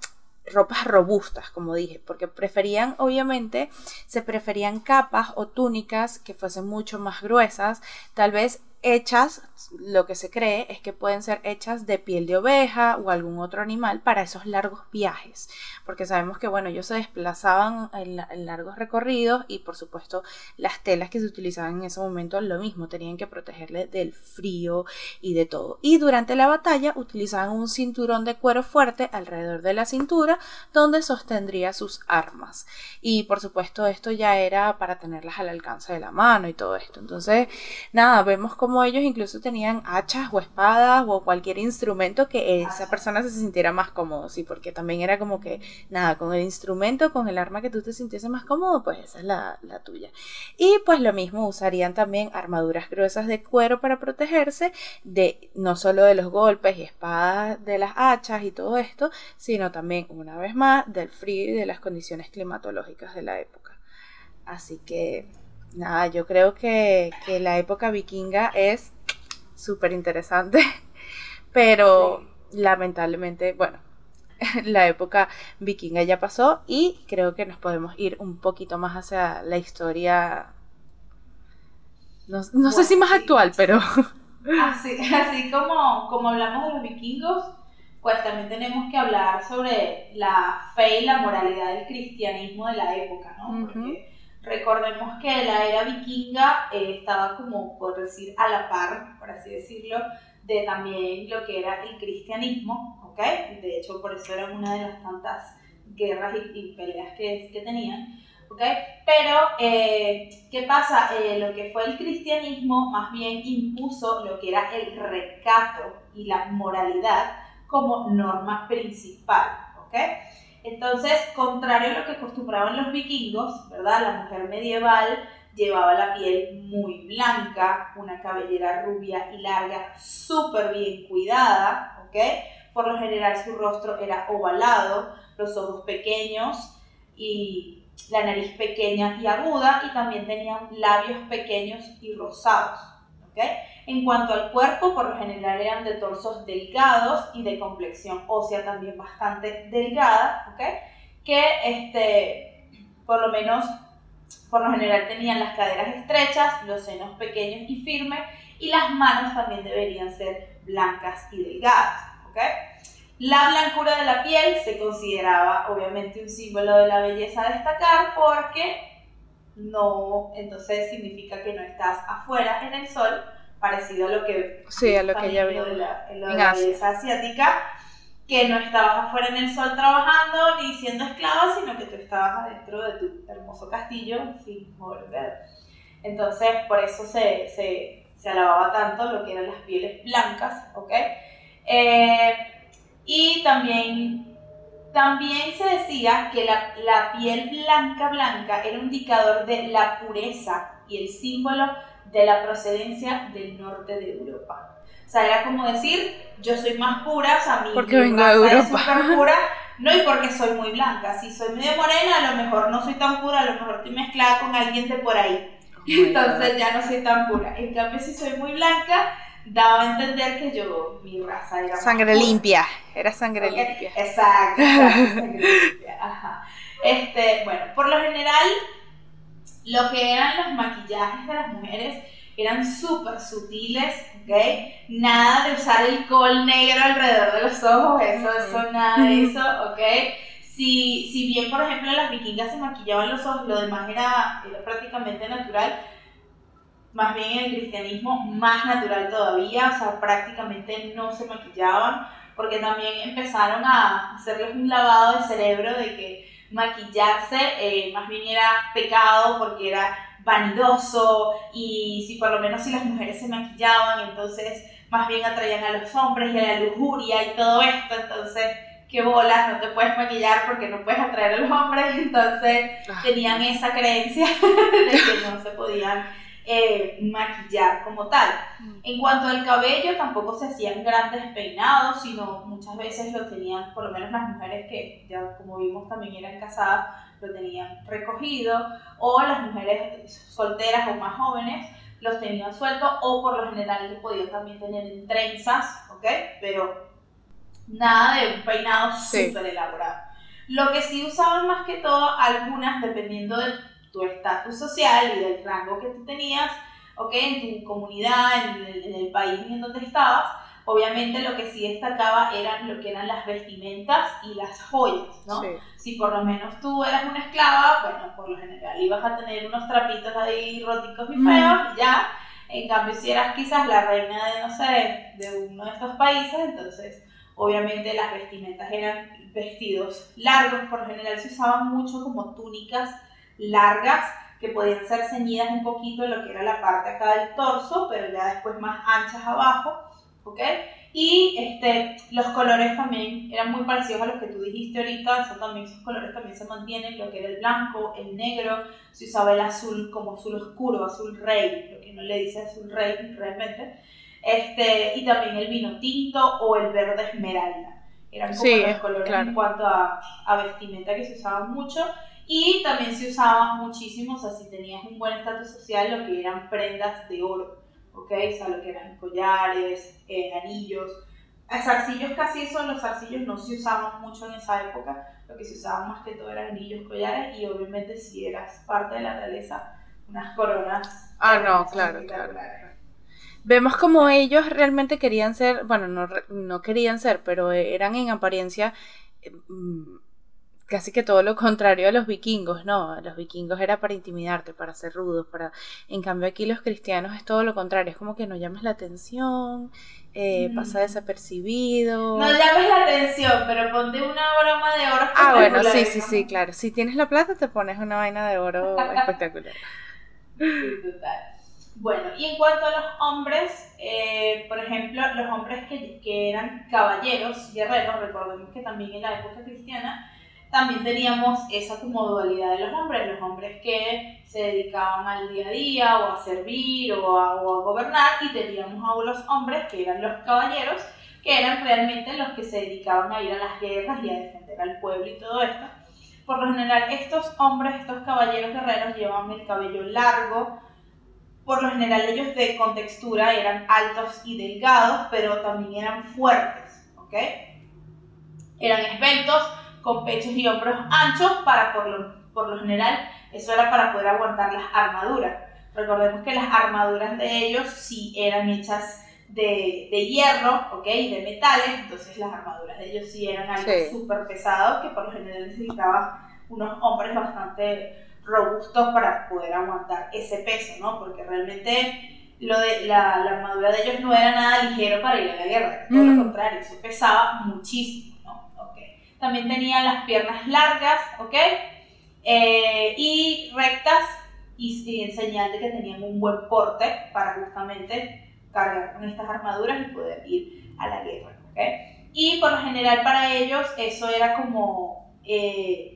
ropas robustas, como dije, porque preferían, obviamente, se preferían capas o túnicas que fuesen mucho más gruesas, tal vez hechas, lo que se cree es que pueden ser hechas de piel de oveja o algún otro animal para esos largos viajes, porque sabemos que, bueno, ellos se desplazaban en, largos recorridos y, por supuesto, las telas que se utilizaban en ese momento lo mismo, tenían que protegerle del frío y de todo. Y durante la batalla utilizaban un cinturón de cuero fuerte alrededor de la cintura donde sostendría sus armas. Y, por supuesto, esto ya era para tenerlas al alcance de la mano y todo esto. Entonces, nada, vemos como ellos incluso tenían hachas o espadas o cualquier instrumento que esa persona se sintiera más cómodo, sí, porque también era como que, nada, con el instrumento, con el arma que tú te sintiese más cómodo, pues esa es la, la tuya. Y pues lo mismo, usarían también armaduras gruesas de cuero para protegerse de no solo de los golpes y espadas de las hachas y todo esto, sino también, una vez más, del frío y de las condiciones climatológicas de la época. Así que nada, yo creo que, la época vikinga es súper interesante, pero lamentablemente, bueno, la época vikinga ya pasó y creo que nos podemos ir un poquito más hacia la historia, no, sé si más actual, pero... Así, así como, como hablamos de los vikingos, pues también tenemos que hablar sobre la fe y la moralidad del cristianismo de la época, ¿no? Porque Recordemos que la era vikinga eh, estaba como, por decir, a la par, por así decirlo, de también lo que era el cristianismo, ¿ok? De hecho, por eso era una de las tantas guerras y, peleas que, que, tenían, ¿ok? Pero, eh, ¿qué pasa? Eh, lo que fue el cristianismo más bien impuso lo que era el recato y la moralidad como norma principal, ¿ok? Entonces, contrario a lo que acostumbraban los vikingos, ¿verdad? La mujer medieval llevaba la piel muy blanca, una cabellera rubia y larga, súper bien cuidada, ¿ok? Por lo general su rostro era ovalado, los ojos pequeños y la nariz pequeña y aguda y también tenían labios pequeños y rosados, En cuanto al cuerpo, por lo general eran de torsos delgados y de complexión ósea también bastante delgada, que este, por lo menos, por lo general tenían las caderas estrechas, los senos pequeños y firmes y las manos también deberían ser blancas y delgadas. La blancura de la piel se consideraba obviamente un símbolo de la belleza a destacar porque no, entonces significa que no estás afuera en el sol, parecido a lo que, sí, a lo que ya vio en la, belleza asiática, que no estabas afuera en el sol trabajando ni siendo esclava, sino que tú estabas adentro de tu hermoso castillo sin volver. Entonces, por eso se, se, se, alababa tanto lo que eran las pieles blancas, ¿ok? Eh, y también también se decía que la, la, piel blanca blanca era un indicador de la pureza y el símbolo de la procedencia del norte de Europa. O sea, era como decir, yo soy más pura, o sea, mi porque vengo de Europa. Es pura, no y porque soy muy blanca. Si soy medio morena, a lo mejor no soy tan pura, a lo mejor estoy mezclada con alguien de por ahí. Oh Entonces ya no soy tan pura. En cambio, si soy muy blanca, daba a entender que yo, mi raza era sangre limpia, era sangre limpia. Exacto, sangre limpia. Ajá. Este, bueno, por lo general, lo que eran los maquillajes de las mujeres eran súper sutiles, ¿ok? Nada de usar el col negro alrededor de los ojos, eso, eso, nada de eso, ¿ok? Si, si bien, por ejemplo, las vikingas se maquillaban los ojos, lo demás era, era prácticamente natural, más bien en el cristianismo más natural todavía, o sea, prácticamente no se maquillaban, porque también empezaron a hacerles un lavado de cerebro de que maquillarse eh, más bien era pecado porque era vanidoso y si por lo menos si las mujeres se maquillaban, entonces más bien atraían a los hombres y a la lujuria y todo esto, entonces qué bolas, no te puedes maquillar porque no puedes atraer a los hombres, entonces ah. tenían esa creencia de que no se podían eh, maquillar como tal. Mm. En cuanto al cabello, tampoco se hacían grandes peinados, sino muchas veces lo tenían, por lo menos las mujeres que ya como vimos también eran casadas, lo tenían recogido, o las mujeres solteras o más jóvenes los tenían sueltos, o por lo general lo podían también tener en trenzas, ¿ok? Pero nada de un peinado súper elaborado. Lo que sí usaban más que todo, algunas, dependiendo del tu estatus social y del rango que tú tenías, ¿ok? En tu comunidad, en el, país en donde estabas, obviamente lo que sí destacaba eran lo que eran las vestimentas y las joyas, ¿no? Si por lo menos tú eras una esclava, bueno, por lo general ibas a tener unos trapitos ahí róticos y feos y ya. En cambio, si eras quizás la reina de, no sé, de uno de estos países, entonces obviamente las vestimentas eran vestidos largos, por lo general se usaban mucho como túnicas largas que podían ser ceñidas un poquito en lo que era la parte acá del torso, pero ya después más anchas abajo, ¿ok? Y este, los colores también eran muy parecidos a los que tú dijiste ahorita, eso también, esos colores también se mantienen, lo que era el blanco, el negro, se usaba el azul como azul oscuro, azul rey, lo que no le dice azul rey realmente, este, y también el vino tinto o el verde esmeralda. Eran como los colores en cuanto a, a vestimenta que se usaban mucho. Y también se usaba muchísimo, o sea, si tenías un buen estatus social, lo que eran prendas de oro, ¿ok? O sea, lo que eran collares, eh, anillos. Zarcillos casi eso, los zarcillos no se usaban mucho en esa época, lo que se usaba más que todo eran anillos, collares y obviamente si eras parte de la realeza, unas coronas. Ah, no, claro, claro. Vemos como ellos realmente querían ser, bueno, no, no querían ser, pero eran en apariencia eh, mm, casi que todo lo contrario a los vikingos, ¿no? Los vikingos era para intimidarte, para ser rudos, para... En cambio aquí los cristianos es todo lo contrario, es como que no llames la atención, eh, pasa mm. desapercibido. No llames la atención, pero ponte una broma de oro Ah, bueno, sí, sí, sí, claro. Si tienes la plata te pones una vaina de oro espectacular. Sí, total. Bueno, y en cuanto a los hombres, eh, por ejemplo, los hombres que, que eran caballeros, guerreros, recordemos que también en la época cristiana, también teníamos esa como dualidad de los hombres, los hombres que se dedicaban al día a día o a servir o a, gobernar y teníamos a los hombres que eran los caballeros, que eran realmente los que se dedicaban a ir a las guerras y a defender al pueblo y todo esto. Por lo general, estos hombres, estos caballeros guerreros llevaban el cabello largo, por lo general ellos de contextura eran altos y delgados, pero también eran fuertes. Eran esbeltos, con pechos y hombros anchos, para por lo, por lo general eso era para poder aguantar las armaduras. Recordemos que las armaduras de ellos sí eran hechas de, de hierro, ¿ok? De metales, entonces las armaduras de ellos sí eran algo súper pesado que por lo general necesitaba unos hombres bastante robustos para poder aguantar ese peso, ¿no? Porque realmente lo de la, la, armadura de ellos no era nada ligero para ir a la guerra, todo lo mm. contrario, eso pesaba muchísimo. También tenían las piernas largas, ¿ok? Eh, y rectas y, en señal de que tenían un buen porte para justamente cargar con estas armaduras y poder ir a la guerra, ¿ok? Y por lo general para ellos eso era como... Eh,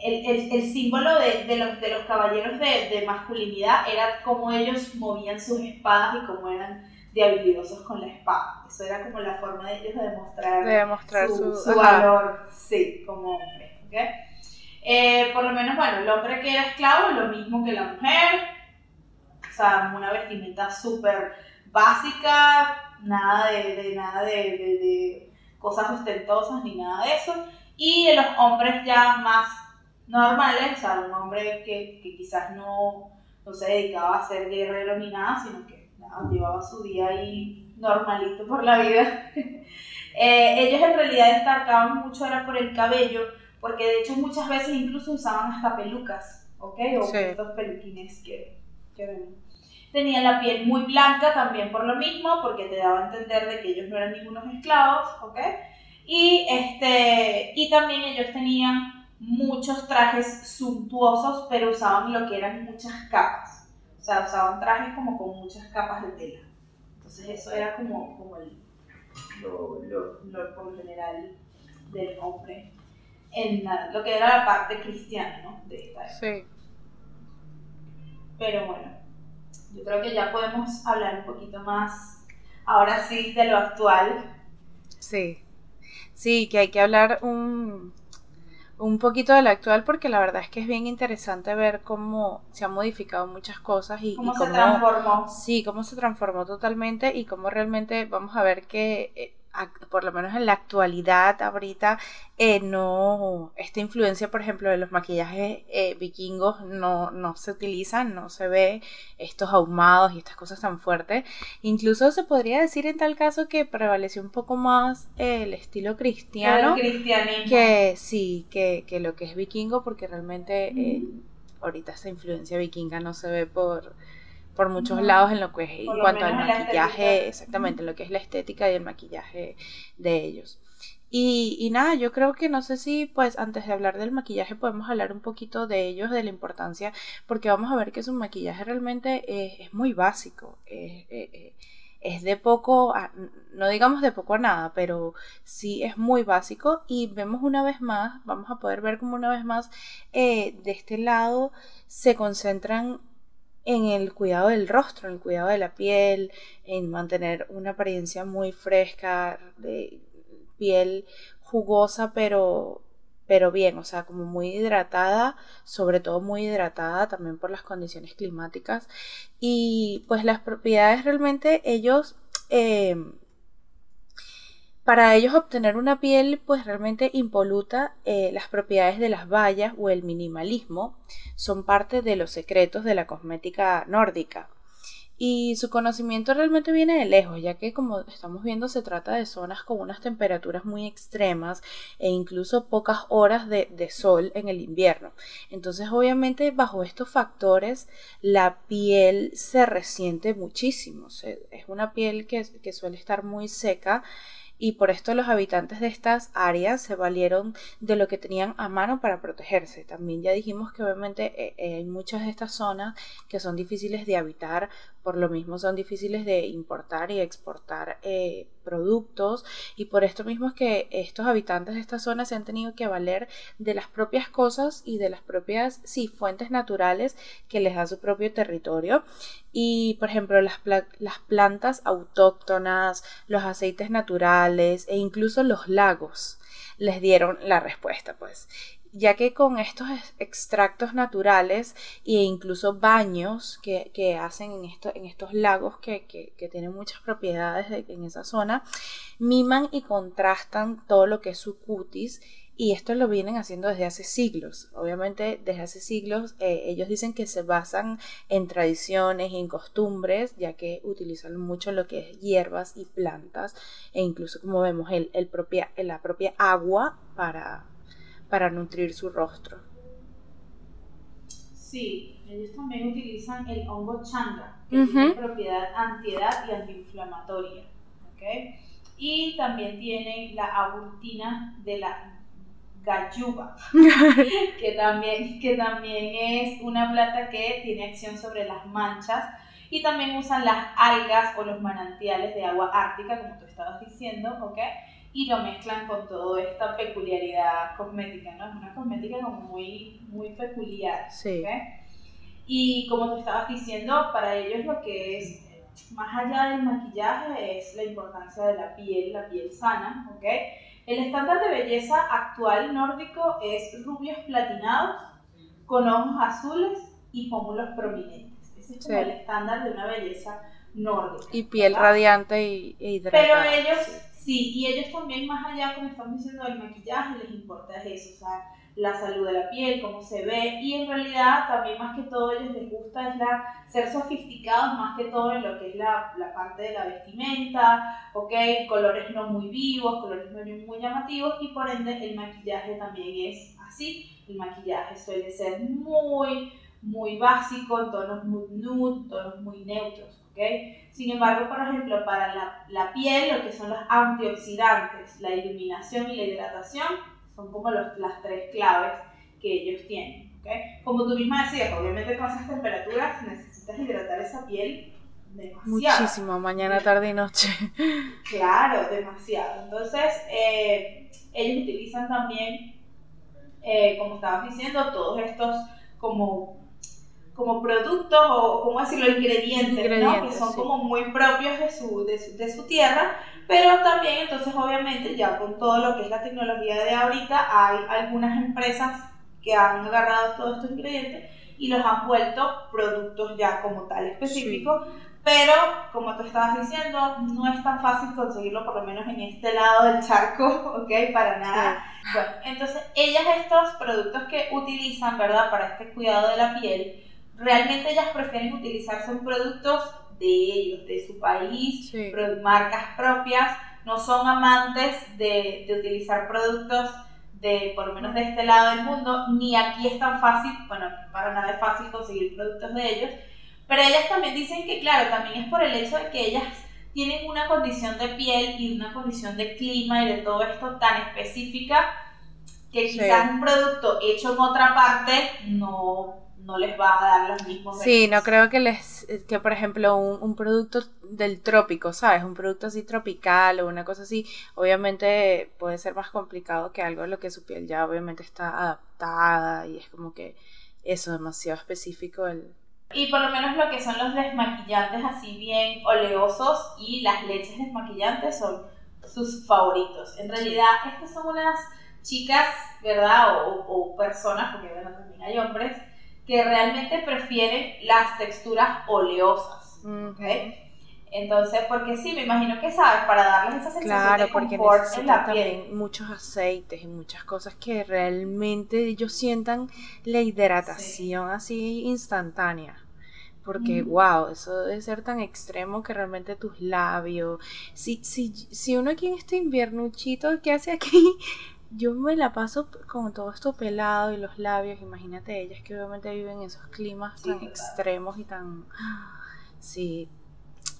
el, el, el símbolo de, de, los, de los caballeros de, de, masculinidad era cómo ellos movían sus espadas y cómo eran de habilidosos con la espada. Eso era como la forma de ellos de demostrar, de demostrar su, su, valor, sí, como hombre. ¿okay? Eh, por lo menos, bueno, el hombre que era esclavo, lo mismo que la mujer, o sea, una vestimenta súper básica, nada de, de nada de, de, cosas ostentosas ni nada de eso. Y los hombres ya más normales, o sea, un hombre que, que quizás no, no, se dedicaba a ser guerrero ni nada, sino que nada, llevaba su día ahí normalito por la vida. eh, ellos en realidad destacaban mucho era por el cabello, porque de hecho muchas veces incluso usaban hasta pelucas, ¿ok? O sí. estos peluquines que, que ven. Tenían la piel muy blanca también por lo mismo, porque te daba a entender de que ellos no eran ningunos esclavos, ¿ok? Y, este, y también ellos tenían muchos trajes suntuosos, pero usaban lo que eran muchas capas. O sea, usaban trajes como con muchas capas de tela. Entonces eso era como, como el, lo, lo, lo, por lo general del hombre en lo que era la parte cristiana, ¿no? De esta Sí. Pero bueno, yo creo que ya podemos hablar un poquito más, ahora sí, de lo actual. Sí, sí, que hay que hablar un, un poquito de la actual porque la verdad es que es bien interesante ver cómo se han modificado muchas cosas y cómo, se transformó. Sí, cómo se transformó totalmente y cómo realmente vamos a ver que eh, por lo menos en la actualidad ahorita, eh, no, esta influencia, por ejemplo, de los maquillajes eh, vikingos no, no se utilizan, no se ve estos ahumados y estas cosas tan fuertes. Incluso se podría decir en tal caso que prevaleció un poco más el estilo cristiano. que sí, que, que, lo que es vikingo, porque realmente eh, ahorita esta influencia vikinga no se ve por por muchos lados en lo que es en cuanto al maquillaje, exactamente, en lo que es la estética y el maquillaje de ellos. Y, y, nada, yo creo que no sé si pues antes de hablar del maquillaje podemos hablar un poquito de ellos, de la importancia, porque vamos a ver que su maquillaje realmente es, es muy básico, es, es, es, de poco, a, no digamos de poco a nada, pero sí es muy básico. Y vemos una vez más, vamos a poder ver como una vez más eh, de este lado se concentran en el cuidado del rostro, en el cuidado de la piel, en mantener una apariencia muy fresca, de piel jugosa, pero, pero bien, o sea, como muy hidratada, sobre todo muy hidratada también por las condiciones climáticas. Y pues las propiedades realmente ellos... Eh, para ellos obtener una piel pues realmente impoluta, eh, las propiedades de las bayas o el minimalismo son parte de los secretos de la cosmética nórdica. Y su conocimiento realmente viene de lejos, ya que como estamos viendo se trata de zonas con unas temperaturas muy extremas e incluso pocas horas de, sol en el invierno. Entonces obviamente bajo estos factores la piel se resiente muchísimo. es una piel que suele estar muy seca y por esto los habitantes de estas áreas se valieron de lo que tenían a mano para protegerse. También ya dijimos que obviamente eh, eh, hay muchas de estas zonas que son difíciles de habitar, por lo mismo son difíciles de importar y exportar eh, productos y por esto mismo es que estos habitantes de esta zona se han tenido que valer de las propias cosas y de las propias sí, fuentes naturales que les da su propio territorio y por ejemplo las, las plantas autóctonas, los aceites naturales e incluso los lagos les dieron la respuesta, pues. Ya que con estos extractos naturales e incluso baños que, hacen en, en estos lagos que, que, tienen muchas propiedades en esa zona, miman y contrastan todo lo que es su cutis y esto lo vienen haciendo desde hace siglos. Obviamente desde hace siglos eh, ellos dicen que se basan en tradiciones y en costumbres, ya que utilizan mucho lo que es hierbas y plantas e incluso como vemos el, el propia, la propia agua para, para nutrir su rostro. Sí, ellos también utilizan el hongo changa, que tiene propiedad antiedad y antiinflamatoria. Y también tienen la agustina de la gayuba, que, también, que también es una planta que tiene acción sobre las manchas. Y también usan las algas o los manantiales de agua ártica, como tú estabas diciendo, ¿ok? Y lo mezclan con toda esta peculiaridad cosmética, ¿no? Es una cosmética como muy, muy peculiar, sí. Y como tú estabas diciendo, para ellos lo que es más allá del maquillaje es la importancia de la piel, la piel sana, ¿ok? El estándar de belleza actual nórdico es rubios platinados, con ojos azules y pómulos prominentes. Ese es el estándar de una belleza nórdica. Y piel radiante y, hidratada. Pero ellos, sí. y ellos también más allá, como estamos diciendo, del maquillaje, les importa eso, o sea, la salud de la piel, cómo se ve, y en realidad también más que todo ellos les gusta es la, ser sofisticados más que todo en lo que es la, la parte de la vestimenta, ok, colores no muy vivos, colores no muy llamativos, y por ende el maquillaje también es así, el maquillaje suele ser muy, muy básico, tonos muy nude, tonos muy neutros, Sin embargo, por ejemplo, para la, la piel, lo que son los antioxidantes, la iluminación y la hidratación, son como los, las tres claves que ellos tienen. ¿okay? Como tú misma decías, obviamente con esas temperaturas necesitas hidratar esa piel demasiado. Muchísimo, mañana, tarde y noche. Claro, demasiado. Entonces, eh, ellos utilizan también, eh, como estabas diciendo, todos estos como como productos o, como decirlo, ingredientes, ingredientes ¿no? que son como muy propios de su, de su, de su tierra pero también, entonces, obviamente, ya con todo lo que es la tecnología de ahorita, hay algunas empresas que han agarrado todos estos ingredientes y los han vuelto productos ya como tal específicos. Pero, como tú estabas diciendo, no es tan fácil conseguirlo, por lo menos en este lado del charco, ¿ok? Para nada. Bueno, entonces, ellas estos productos que utilizan, ¿verdad? Para este cuidado de la piel, realmente ellas prefieren utilizar son productos de ellos, de su país, marcas propias, no son amantes de, de, utilizar productos de, por lo menos de este lado del mundo, ni aquí es tan fácil, bueno, para nada es fácil conseguir productos de ellos, pero ellas también dicen que, claro, también es por el hecho de que ellas tienen una condición de piel y una condición de clima y de todo esto tan específica que quizás un producto hecho en otra parte no no les va a dar los mismos Sí, no creo que les, que por ejemplo un, un, producto del trópico, ¿sabes? Un producto así tropical o una cosa así, obviamente puede ser más complicado que algo en lo que su piel ya obviamente está adaptada y es como que eso demasiado específico el... Y por lo menos lo que son los desmaquillantes así bien oleosos y las leches desmaquillantes son sus favoritos. En realidad, estas son unas chicas, ¿verdad? O, o personas, porque bueno, también hay hombres, que realmente prefieren las texturas oleosas. Entonces, porque sí, me imagino que sabes, para darles esa sensación claro, de confort porque en la también muchos aceites y muchas cosas que realmente ellos sientan la hidratación así instantánea. Porque, wow, eso debe ser tan extremo que realmente tus labios. Si, si, si uno aquí en este invierno, chito, ¿qué hace aquí? Yo me la paso con todo esto pelado y los labios. Imagínate ellas que obviamente viven en esos climas tan extremos y tan. Sí.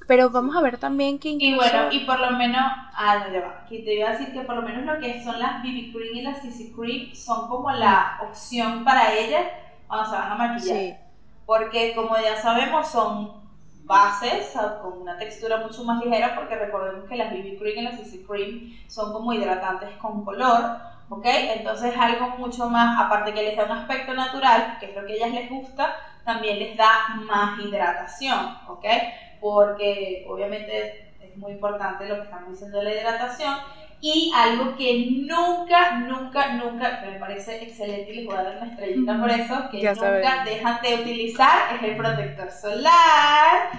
Pero vamos a ver también que incluso... Y bueno, y por lo menos. Ah, no, ya va. Que te iba a decir que por lo menos lo que son las BB Cream y las CC Cream son como la opción para ellas cuando se van a maquillar. Sí. Porque como ya sabemos, son bases con una textura mucho más ligera porque recordemos que las BB Cream y las CC Cream son como hidratantes con color, ¿ok? Entonces algo mucho más, aparte que les da un aspecto natural, que es lo que a ellas les gusta, también les da más hidratación, ¿ok? Porque obviamente es muy importante lo que estamos diciendo de la hidratación Y algo que nunca, nunca, nunca, que me parece excelente y les voy a dar una estrellita por eso, que nunca dejan de utilizar es el protector solar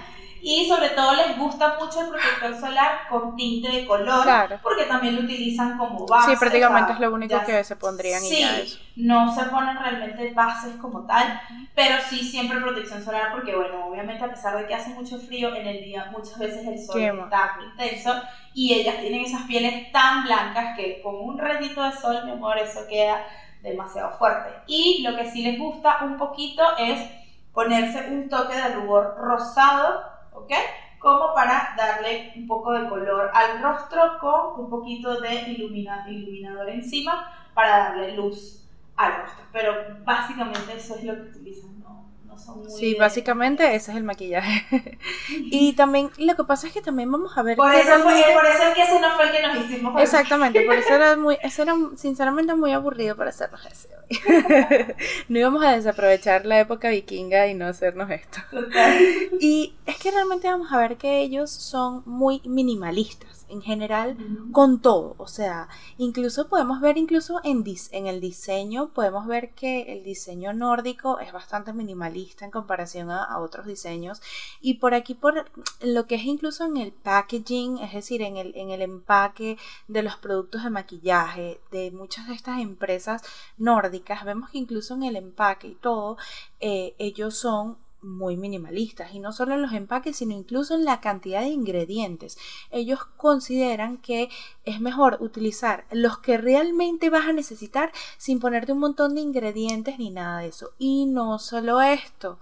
y sobre todo les gusta mucho el protector solar con tinte de color, porque también lo utilizan como base. Sí, prácticamente es lo único que se pondrían sí, no se ponen realmente bases como tal, pero sí siempre protección solar, porque bueno, obviamente a pesar de que hace mucho frío en el día, muchas veces el sol está intenso y ellas tienen esas pieles tan blancas que con un rayito de sol, mi amor, eso queda demasiado fuerte. Y lo que sí les gusta un poquito es ponerse un toque de rubor rosado ¿ok? Como para darle un poco de color al rostro con un poquito de iluminador encima para darle luz al rostro. Pero básicamente eso es lo que utilizan Sí, básicamente ese es el maquillaje. y también, lo que pasa es que también vamos a ver. Por, eso, fue, por eso es que ese no fue el que nos hicimos. Exactamente, por eso era muy, ese era sinceramente muy aburrido para hacernos ese hoy. no íbamos a desaprovechar la época vikinga y no hacernos esto. Y es que realmente vamos a ver que ellos son muy minimalistas en general con todo. O sea, incluso podemos ver incluso en, en el diseño, podemos ver que el diseño nórdico es bastante minimalista en comparación a, otros diseños. Y por aquí, por lo que es incluso en el packaging, es decir, en el, en el empaque de los productos de maquillaje de muchas de estas empresas nórdicas, vemos que incluso en el empaque y todo, eh, ellos son muy minimalistas y no solo en los empaques sino incluso en la cantidad de ingredientes. Ellos consideran que es mejor utilizar los que realmente vas a necesitar sin ponerte un montón de ingredientes ni nada de eso. Y no solo esto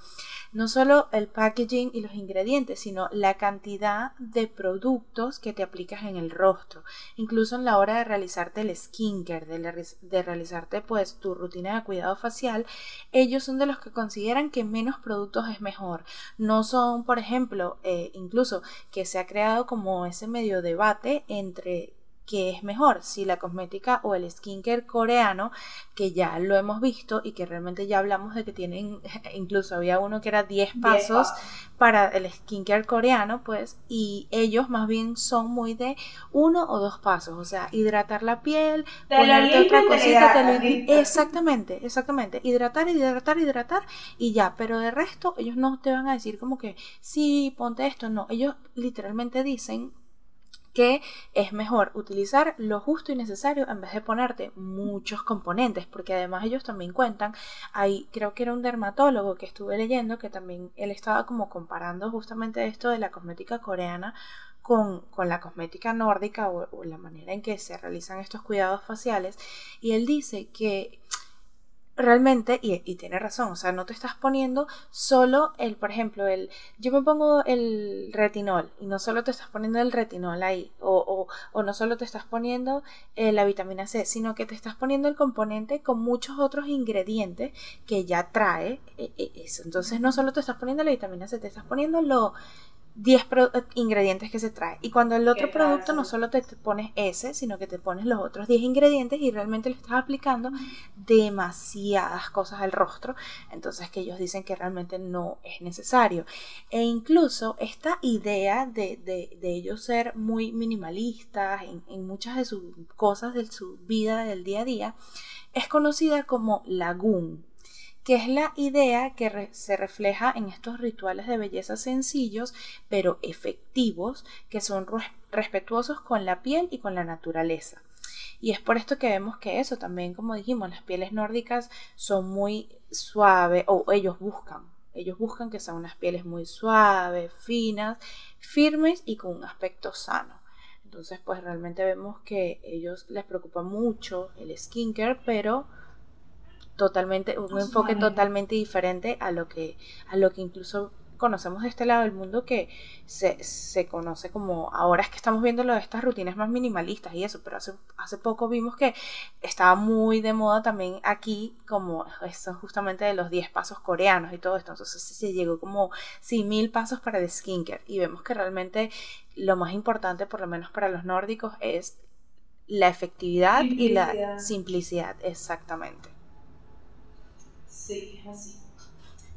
no solo el packaging y los ingredientes, sino la cantidad de productos que te aplicas en el rostro, incluso en la hora de realizarte el skincare, de, de realizarte pues tu rutina de cuidado facial, ellos son de los que consideran que menos productos es mejor. No son, por ejemplo, eh, incluso que se ha creado como ese medio debate entre qué es mejor, si la cosmética o el skincare coreano, que ya lo hemos visto y que realmente ya hablamos de que tienen, incluso había uno que era 10 pasos, para el skincare coreano, pues, y ellos más bien son muy de uno o dos pasos, o sea, hidratar la piel, ponerte otra cosita, te lo exactamente, exactamente, hidratar, hidratar, hidratar y ya, pero de resto ellos no te van a decir como que sí, ponte esto, no, ellos literalmente dicen que es mejor utilizar lo justo y necesario en vez de ponerte muchos componentes, porque además ellos también cuentan, ahí creo que era un dermatólogo que estuve leyendo, que también él estaba como comparando justamente esto de la cosmética coreana con, la cosmética nórdica o la manera en que se realizan estos cuidados faciales, y él dice que realmente, y, tiene razón, o sea, no te estás poniendo solo el, por ejemplo, el, yo me pongo el retinol y no solo te estás poniendo el retinol ahí, o, o, no solo te estás poniendo eh, la vitamina C, sino que te estás poniendo el componente con muchos otros ingredientes que ya trae eh, eh, eso. Entonces no solo te estás poniendo la vitamina C, te estás poniendo lo 10 eh, ingredientes que se trae. Y cuando el otro producto no solo te, pones ese, sino que te pones los otros 10 ingredientes y realmente le estás aplicando demasiadas cosas al rostro. Entonces que ellos dicen que realmente no es necesario. E incluso esta idea de, de, ellos ser muy minimalistas en, en muchas de sus cosas de su vida del día a día, es conocida como lagoon que es la idea que se refleja en estos rituales de belleza sencillos pero efectivos que son respetuosos con la piel y con la naturaleza. Y es por esto que vemos que eso también, como dijimos, las pieles nórdicas son muy suaves, o ellos buscan, ellos buscan que sean unas pieles muy suaves, finas, firmes y con un aspecto sano. Entonces, pues realmente vemos que ellos les preocupa mucho el skincare, pero totalmente, un enfoque totalmente diferente a lo que, a lo que incluso conocemos de este lado del mundo que se, se conoce como, ahora es que estamos viendo lo de estas rutinas más minimalistas y eso, pero hace, hace poco vimos que estaba muy de moda también aquí como eso justamente de los 10 pasos coreanos y todo esto, entonces se llegó como, sí, mil pasos para el skincare y vemos que realmente lo más importante, por lo menos para los nórdicos, es la efectividad y la simplicidad, exactamente. Sí, es así.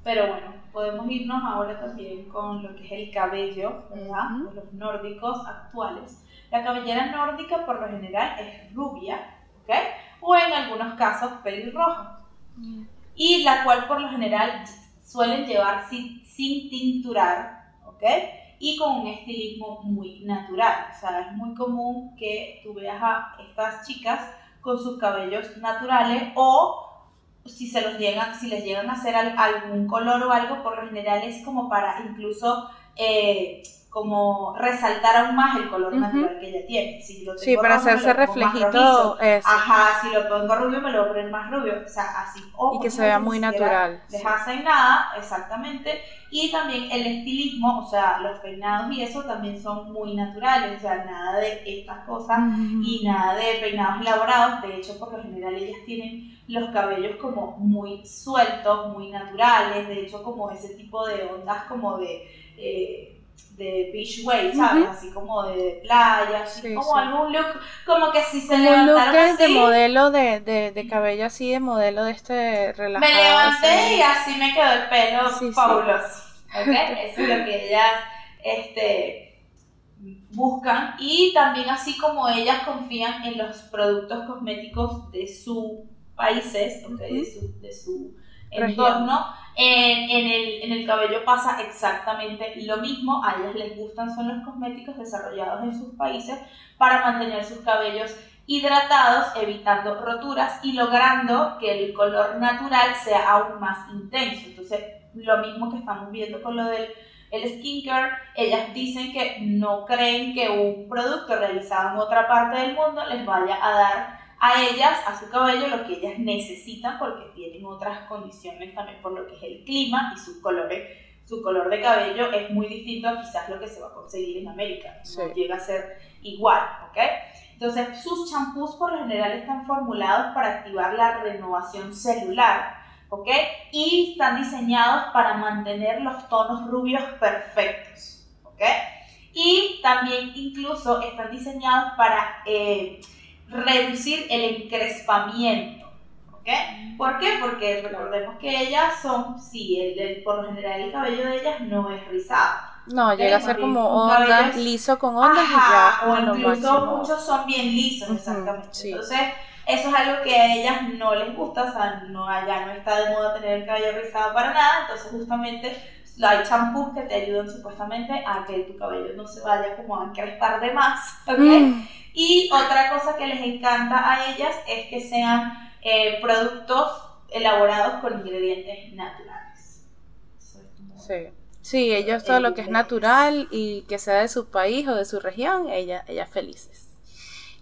Pero bueno, podemos irnos ahora también con lo que es el cabello, ¿verdad? De los nórdicos actuales. La cabellera nórdica por lo general es rubia, ¿ok? O en algunos casos pelirroja. Y la cual por lo general suelen llevar sin, sin tinturar, ¿ok? Y con un estilismo muy natural. O sea, es muy común que tú veas a estas chicas con sus cabellos naturales o si se los llegan, si les llegan a hacer algún color o algo, por lo general es como para incluso eh, como resaltar aún más el color natural que ella tiene. Si lo sí, para hacerse reflejito. Ajá, si lo pongo rubio me lo voy a poner más rubio. O sea, así. y que se vea muy natural. Dejarse en nada, exactamente. Y también el estilismo, o sea, los peinados y eso también son muy naturales. O sea, nada de estas cosas y nada de peinados elaborados. De hecho, por lo general ellas tienen los cabellos como muy sueltos, muy naturales. De hecho, como ese tipo de ondas como de... Eh, de beach wave, ¿sabes? Así como de playa, así como algún look, como que si se como un look de, modelo de, de, de, cabello así, de modelo de este relajado. Me levanté y así me quedó el pelo fabuloso, ¿ok? Eso es lo que ellas, este, buscan y también así como ellas confían en los productos cosméticos de sus países, ¿ok? De su, de su entorno, en, el, en el cabello pasa exactamente lo mismo. A ellas les gustan son los cosméticos desarrollados en sus países para mantener sus cabellos hidratados, evitando roturas y logrando que el color natural sea aún más intenso. Entonces, lo mismo que estamos viendo con lo del el skincare, ellas dicen que no creen que un producto realizado en otra parte del mundo les vaya a dar a ellas, a su cabello, lo que ellas necesitan porque tienen otras condiciones también por lo que es el clima y su color, su color de cabello es muy distinto a quizás lo que se va a conseguir en América. No llega a ser igual, ¿ok? Entonces, sus champús por lo general están formulados para activar la renovación celular, ¿ok? Y están diseñados para mantener los tonos rubios perfectos, ¿ok? Y también incluso están diseñados para... Eh, reducir el encrespamiento. ¿Ok? ¿Por qué? Porque recordemos que ellas son, sí, el, por lo general el cabello de ellas no es rizado. No, llega a ser como ondas, liso con ondas y ya. O incluso muchos son bien lisos, exactamente. Entonces, eso es algo que a ellas no les gusta, o sea, no, allá no está de moda tener el cabello rizado para nada, entonces justamente hay champús que te ayudan supuestamente a que tu cabello no se vaya como a encrespar de más, ¿ok? Mm. Y otra cosa que les encanta a ellas es que sean eh, productos elaborados con ingredientes naturales. Sí. Sí, ellos todo lo que es natural y que sea de su país o de su región, ella, ellas felices.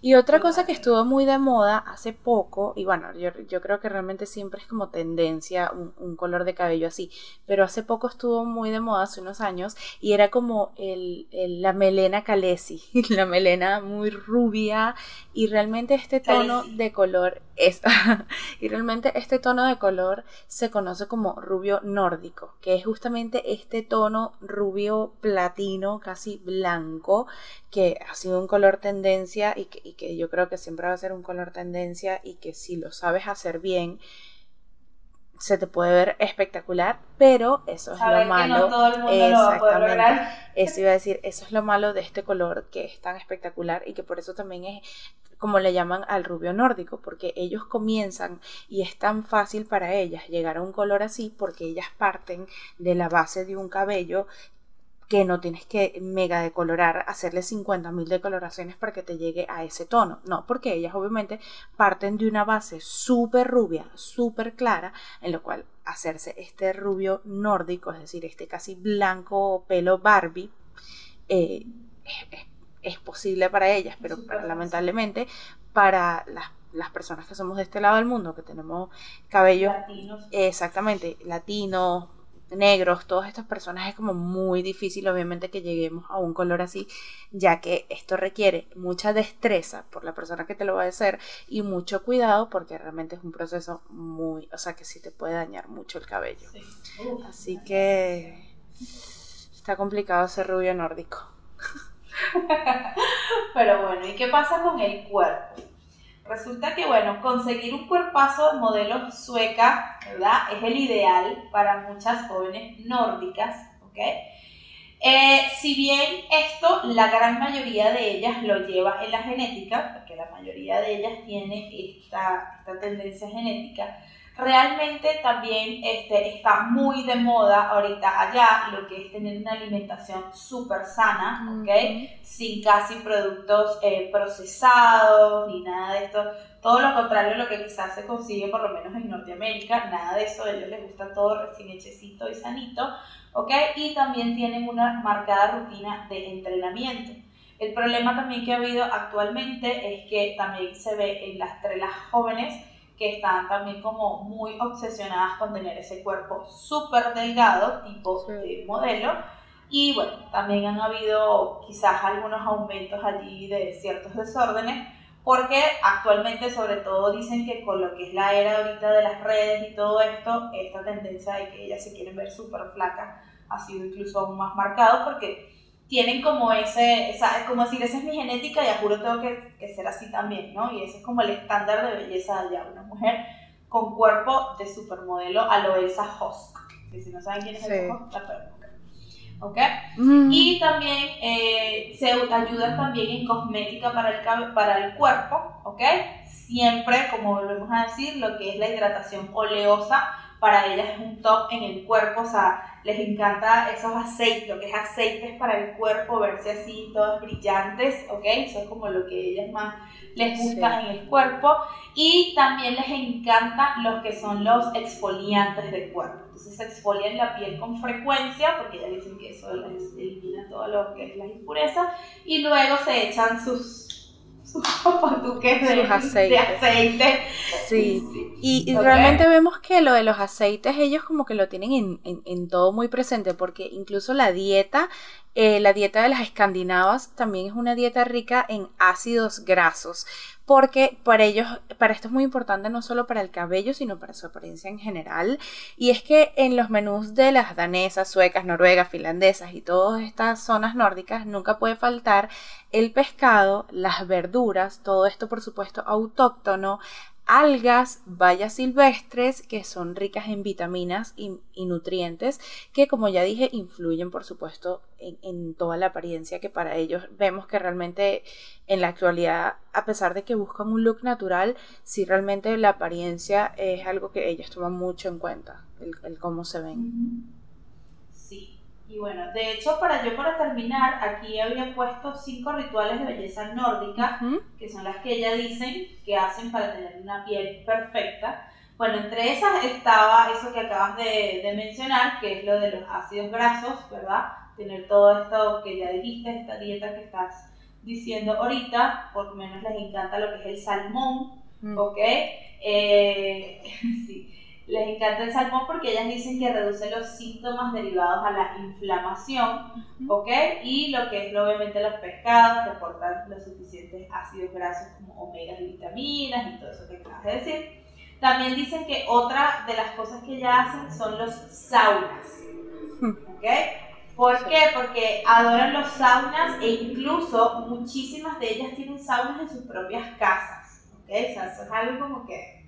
Y otra cosa que estuvo muy de moda hace poco, y bueno, yo, yo creo que realmente siempre es como tendencia un, color de cabello así, pero hace poco estuvo muy de moda, hace unos años, y era como el, la melena Calesi, la melena muy rubia, y realmente este tono de color es, y realmente este tono de color se conoce como rubio nórdico, que es justamente este tono rubio platino, casi blanco, que ha sido un color tendencia y que, y que yo creo que siempre va a ser un color tendencia y que si lo sabes hacer bien, se te puede ver espectacular, pero eso es lo malo. todo el mundo Exactamente. eso iba a decir, eso es lo malo de este color que es tan espectacular y que por eso también es como le llaman al rubio nórdico, porque ellos comienzan y es tan fácil para ellas llegar a un color así porque ellas parten de la base de un cabello que no tienes que mega decolorar, hacerle 50.000 decoloraciones para que te llegue a ese tono. No, porque ellas obviamente parten de una base súper rubia, súper clara, en lo cual hacerse este rubio nórdico, es decir, este casi blanco pelo Barbie, eh, es, posible para ellas, pero lamentablemente para las las personas que somos de este lado del mundo, que tenemos cabello latinos. exactamente, latinos, negros, todas estas personas es como muy difícil obviamente que lleguemos a un color así, ya que esto requiere mucha destreza por la persona que te lo va a hacer y mucho cuidado porque realmente es un proceso muy, o sea que sí te puede dañar mucho el cabello. así que está complicado ser rubio nórdico. Pero bueno, ¿y qué pasa con el cuerpo? Resulta que, bueno, conseguir un cuerpazo de modelo sueca, ¿verdad? Es el ideal para muchas jóvenes nórdicas, ¿ok? Eh, si bien esto, la gran mayoría de ellas lo lleva en la genética, porque la mayoría de ellas tiene esta, esta tendencia genética, realmente también este, está muy de moda ahorita allá lo que es tener una alimentación súper sana, ¿ok? Sin casi productos eh, procesados ni nada de esto. Todo lo contrario a lo que quizás se consigue por lo menos en Norteamérica, nada de eso, a ellos les gusta todo recién hechecito y sanito, ¿ok? Y también tienen una marcada rutina de entrenamiento. El problema también que ha habido actualmente es que también se ve en las, entre las jóvenes que están también como muy obsesionadas con tener ese cuerpo súper delgado, tipo de modelo. Y bueno, también han habido quizás algunos aumentos allí de ciertos desórdenes, porque actualmente sobre todo dicen que con lo que es la era ahorita de las redes y todo esto, esta tendencia de que ellas se quieren ver súper flacas ha sido incluso aún más marcado porque tienen como ese, esa, como decir, esa es mi genética y a juro tengo que, que, ser así también, ¿no? Y ese es como el estándar de belleza de allá, una mujer con cuerpo de supermodelo a lo Elsa Hosk, que si no saben quién es Elsa Hosk, la pueden ¿Ok? Mm. Y también eh, se ayudan también en cosmética para el, para el cuerpo, ¿ok? Siempre, como volvemos a decir, lo que es la hidratación oleosa para ellas es un top en el cuerpo, o sea, les encanta esos aceites, lo que es aceites para el cuerpo, verse así, todos brillantes, ¿ok? Eso es como lo que ellas más les gusta en el cuerpo. Y también les encantan los que son los exfoliantes del cuerpo. Entonces se exfolian la piel con frecuencia, porque ya dicen que eso les elimina todo lo que es las impurezas, y luego se echan sus sus de, aceites. de aceite. Sí, y, realmente vemos que lo de los aceites ellos como que lo tienen en, en, todo muy presente, porque incluso la dieta, eh, la dieta de las escandinavas también es una dieta rica en ácidos grasos porque para ellos, para esto es muy importante no solo para el cabello, sino para su apariencia en general. Y es que en los menús de las danesas, suecas, noruegas, finlandesas y todas estas zonas nórdicas nunca puede faltar el pescado, las verduras, todo esto por supuesto autóctono, algas, bayas silvestres que son ricas en vitaminas y, nutrientes que como ya dije influyen por supuesto en, toda la apariencia que para ellos vemos que realmente en la actualidad a pesar de que buscan un look natural sí realmente la apariencia es algo que ellos toman mucho en cuenta el cómo se ven y bueno, de hecho, para yo para terminar, aquí había puesto cinco rituales de belleza nórdica, que son las que ella dicen que hacen para tener una piel perfecta. Bueno, entre esas estaba eso que acabas de, de mencionar, que es lo de los ácidos grasos, ¿verdad? Tener todo esto que ya dijiste, esta dieta que estás diciendo ahorita, por lo menos les encanta lo que es el salmón, mm. ¿ok? Eh, sí les encanta el salmón porque ellas dicen que reduce los síntomas derivados a la inflamación, ¿ok? Y lo que es obviamente los pescados que aportan los suficientes ácidos grasos como omegas y vitaminas y todo eso que acabas de decir. También dicen que otra de las cosas que ellas hacen son los saunas, ¿ok? ¿Por qué? Porque adoran los saunas e incluso muchísimas de ellas tienen saunas en sus propias casas, ¿ok? O sea, eso es algo como que,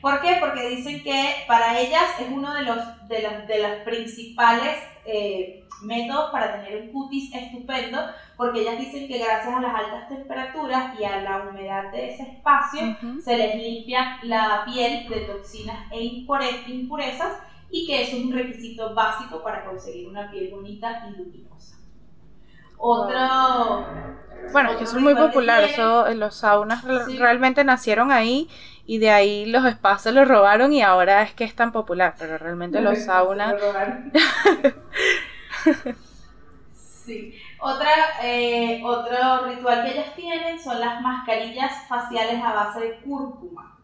¿Por qué? Porque dicen que para ellas es uno de los, de los, de los principales eh, métodos para tener un cutis estupendo, porque ellas dicen que gracias a las altas temperaturas y a la humedad de ese espacio se les limpia la piel de toxinas e impurezas y que eso es un requisito básico para conseguir una piel bonita y luminosa. Otro... Bueno, es que son muy populares, eso, los saunas realmente nacieron ahí y de ahí los espacios los robaron y ahora es que es tan popular, pero realmente los saunas... sí. Otra, eh, otro ritual que ellas tienen son las mascarillas faciales a base de cúrcuma.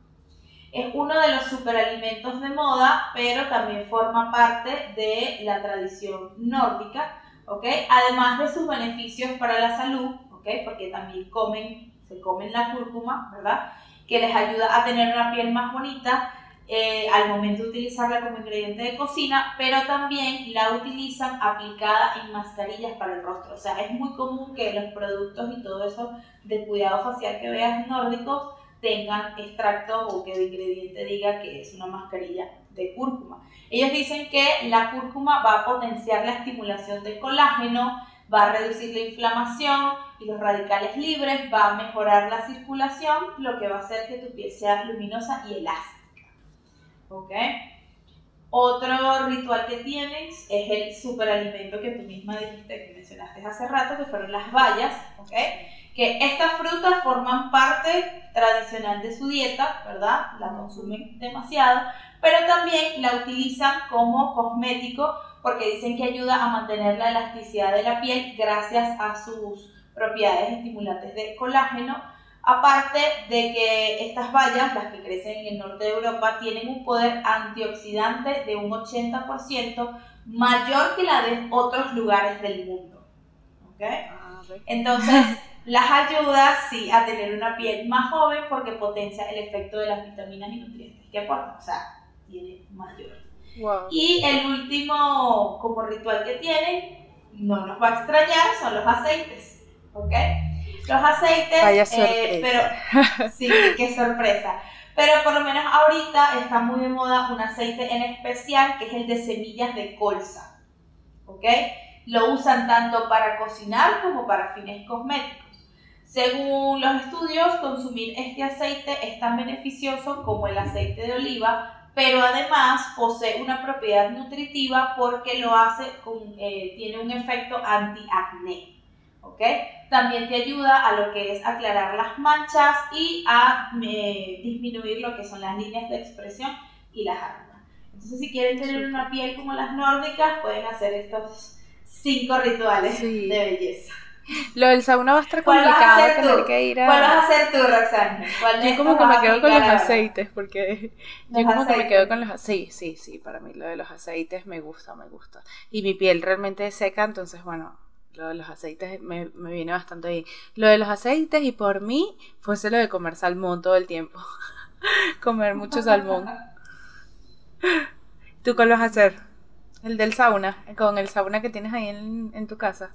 Es uno de los superalimentos de moda, pero también forma parte de la tradición nórdica, ¿ok? Además de sus beneficios para la salud, ¿ok? Porque también comen, se comen la cúrcuma, ¿verdad? que les ayuda a tener una piel más bonita eh, al momento de utilizarla como ingrediente de cocina, pero también la utilizan aplicada en mascarillas para el rostro. O sea, es muy común que los productos y todo eso de cuidado facial que veas nórdicos tengan extracto o que el ingrediente diga que es una mascarilla de cúrcuma. Ellos dicen que la cúrcuma va a potenciar la estimulación del colágeno, va a reducir la inflamación y los radicales libres, va a mejorar la circulación, lo que va a hacer que tu piel sea luminosa y elástica. ¿Ok? Otro ritual que tienes es el superalimento que tú misma dijiste, que mencionaste hace rato, que fueron las bayas, ¿ok? Que estas frutas forman parte tradicional de su dieta, ¿verdad? La consumen demasiado, pero también la utilizan como cosmético porque dicen que ayuda a mantener la elasticidad de la piel gracias a sus propiedades estimulantes de colágeno Aparte de que estas bayas, las que crecen en el norte de Europa, tienen un poder antioxidante de un 80% mayor que la de otros lugares del mundo. Ah, Entonces, las ayuda sí a tener una piel más joven porque potencia el efecto de las vitaminas y nutrientes que aportan. O sea, tiene mayor. Y el último como ritual que tienen, no nos va a extrañar, son los aceites. ¿Ok? Los aceites, Vaya eh, pero sí, qué sorpresa. Pero por lo menos ahorita está muy de moda un aceite en especial que es el de semillas de colza. ¿Ok? Lo usan tanto para cocinar como para fines cosméticos. Según los estudios, consumir este aceite es tan beneficioso como el aceite de oliva, pero además posee una propiedad nutritiva porque lo hace con, eh, tiene un efecto antiacné. ¿ok? También te ayuda a lo que es aclarar las manchas y a eh, disminuir lo que son las líneas de expresión y las arrugas. Entonces, si quieren tener una piel como las nórdicas, pueden hacer estos cinco rituales de belleza. Lo del sauna va a estar complicado tener que ir a... ¿Cuál vas a hacer tú, Roxana? yo como que me quedo con los aceites, porque yo como que me quedo con los Sí, sí, sí, para mí lo de los aceites me gusta, me gusta. Y mi piel realmente es seca, entonces bueno, lo de los aceites me, viene bastante bien. Lo de los aceites y por mí fuese lo de comer salmón todo el tiempo. comer mucho salmón. ¿Tú cuál vas a hacer? El del sauna, con el sauna que tienes ahí en, tu casa.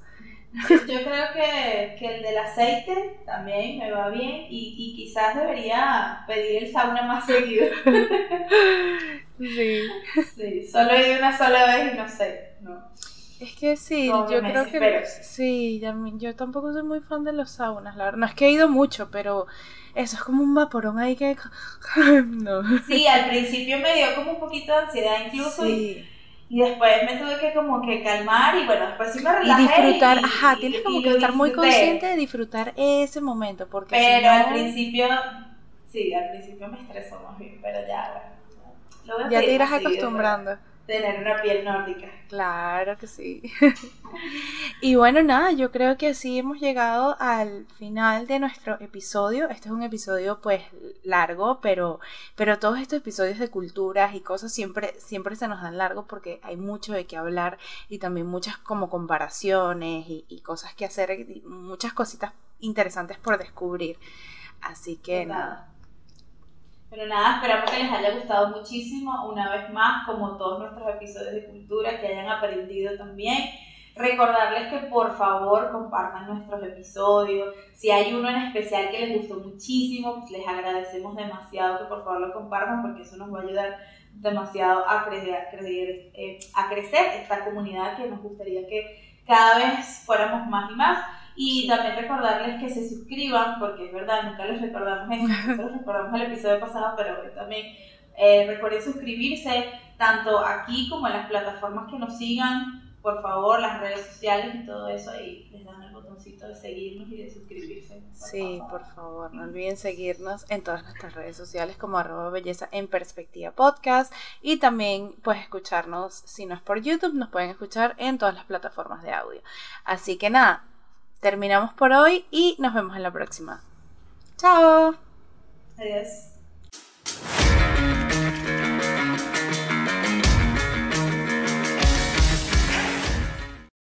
Yo creo que, el del aceite también me va bien y, y quizás debería pedir el sauna más seguido. sí. Sí, solo he ido una sola vez y no sé. No. Es que sí, yo creo que sí, yo tampoco soy muy fan de los saunas, la verdad. No es que he ido mucho, pero eso es como un vaporón ahí que no. Sí, al principio me dio como un poquito de ansiedad incluso y, después me tuve que como que calmar y bueno, después sí me relajé. Y disfrutar, ajá, tienes como que estar muy consciente de disfrutar ese momento porque Pero al principio sí, al principio me estresó más bien, pero ya bueno. ya te irás acostumbrando tener una piel nórdica. Claro que sí. y bueno, nada, yo creo que así hemos llegado al final de nuestro episodio. Este es un episodio pues largo, pero, pero todos estos episodios de culturas y cosas siempre, siempre se nos dan largo porque hay mucho de qué hablar y también muchas como comparaciones y, cosas que hacer, y muchas cositas interesantes por descubrir. Así que nada pero nada, esperamos que les haya gustado muchísimo, una vez más, como todos nuestros episodios de cultura, que hayan aprendido también. Recordarles que por favor compartan nuestros episodios. Si hay uno en especial que les gustó muchísimo, pues les agradecemos demasiado que por favor lo compartan porque eso nos va a ayudar demasiado a a eh, a crecer esta comunidad que nos gustaría que cada vez fuéramos más y más. Y también recordarles que se suscriban, porque es verdad, nunca les recordamos eso, nosotros recordamos el episodio pasado, pero hoy también eh, recuerden suscribirse, tanto aquí como en las plataformas que nos sigan, por favor, las redes sociales y todo eso, ahí les dan el botoncito de seguirnos y de suscribirse. sí, por favor, no olviden seguirnos en todas nuestras redes sociales como arroba belleza en perspectiva podcast y también pues escucharnos, si no es por YouTube, nos pueden escuchar en todas las plataformas de audio. Así que nada, terminamos por hoy y nos vemos en la próxima. Chao. Adiós.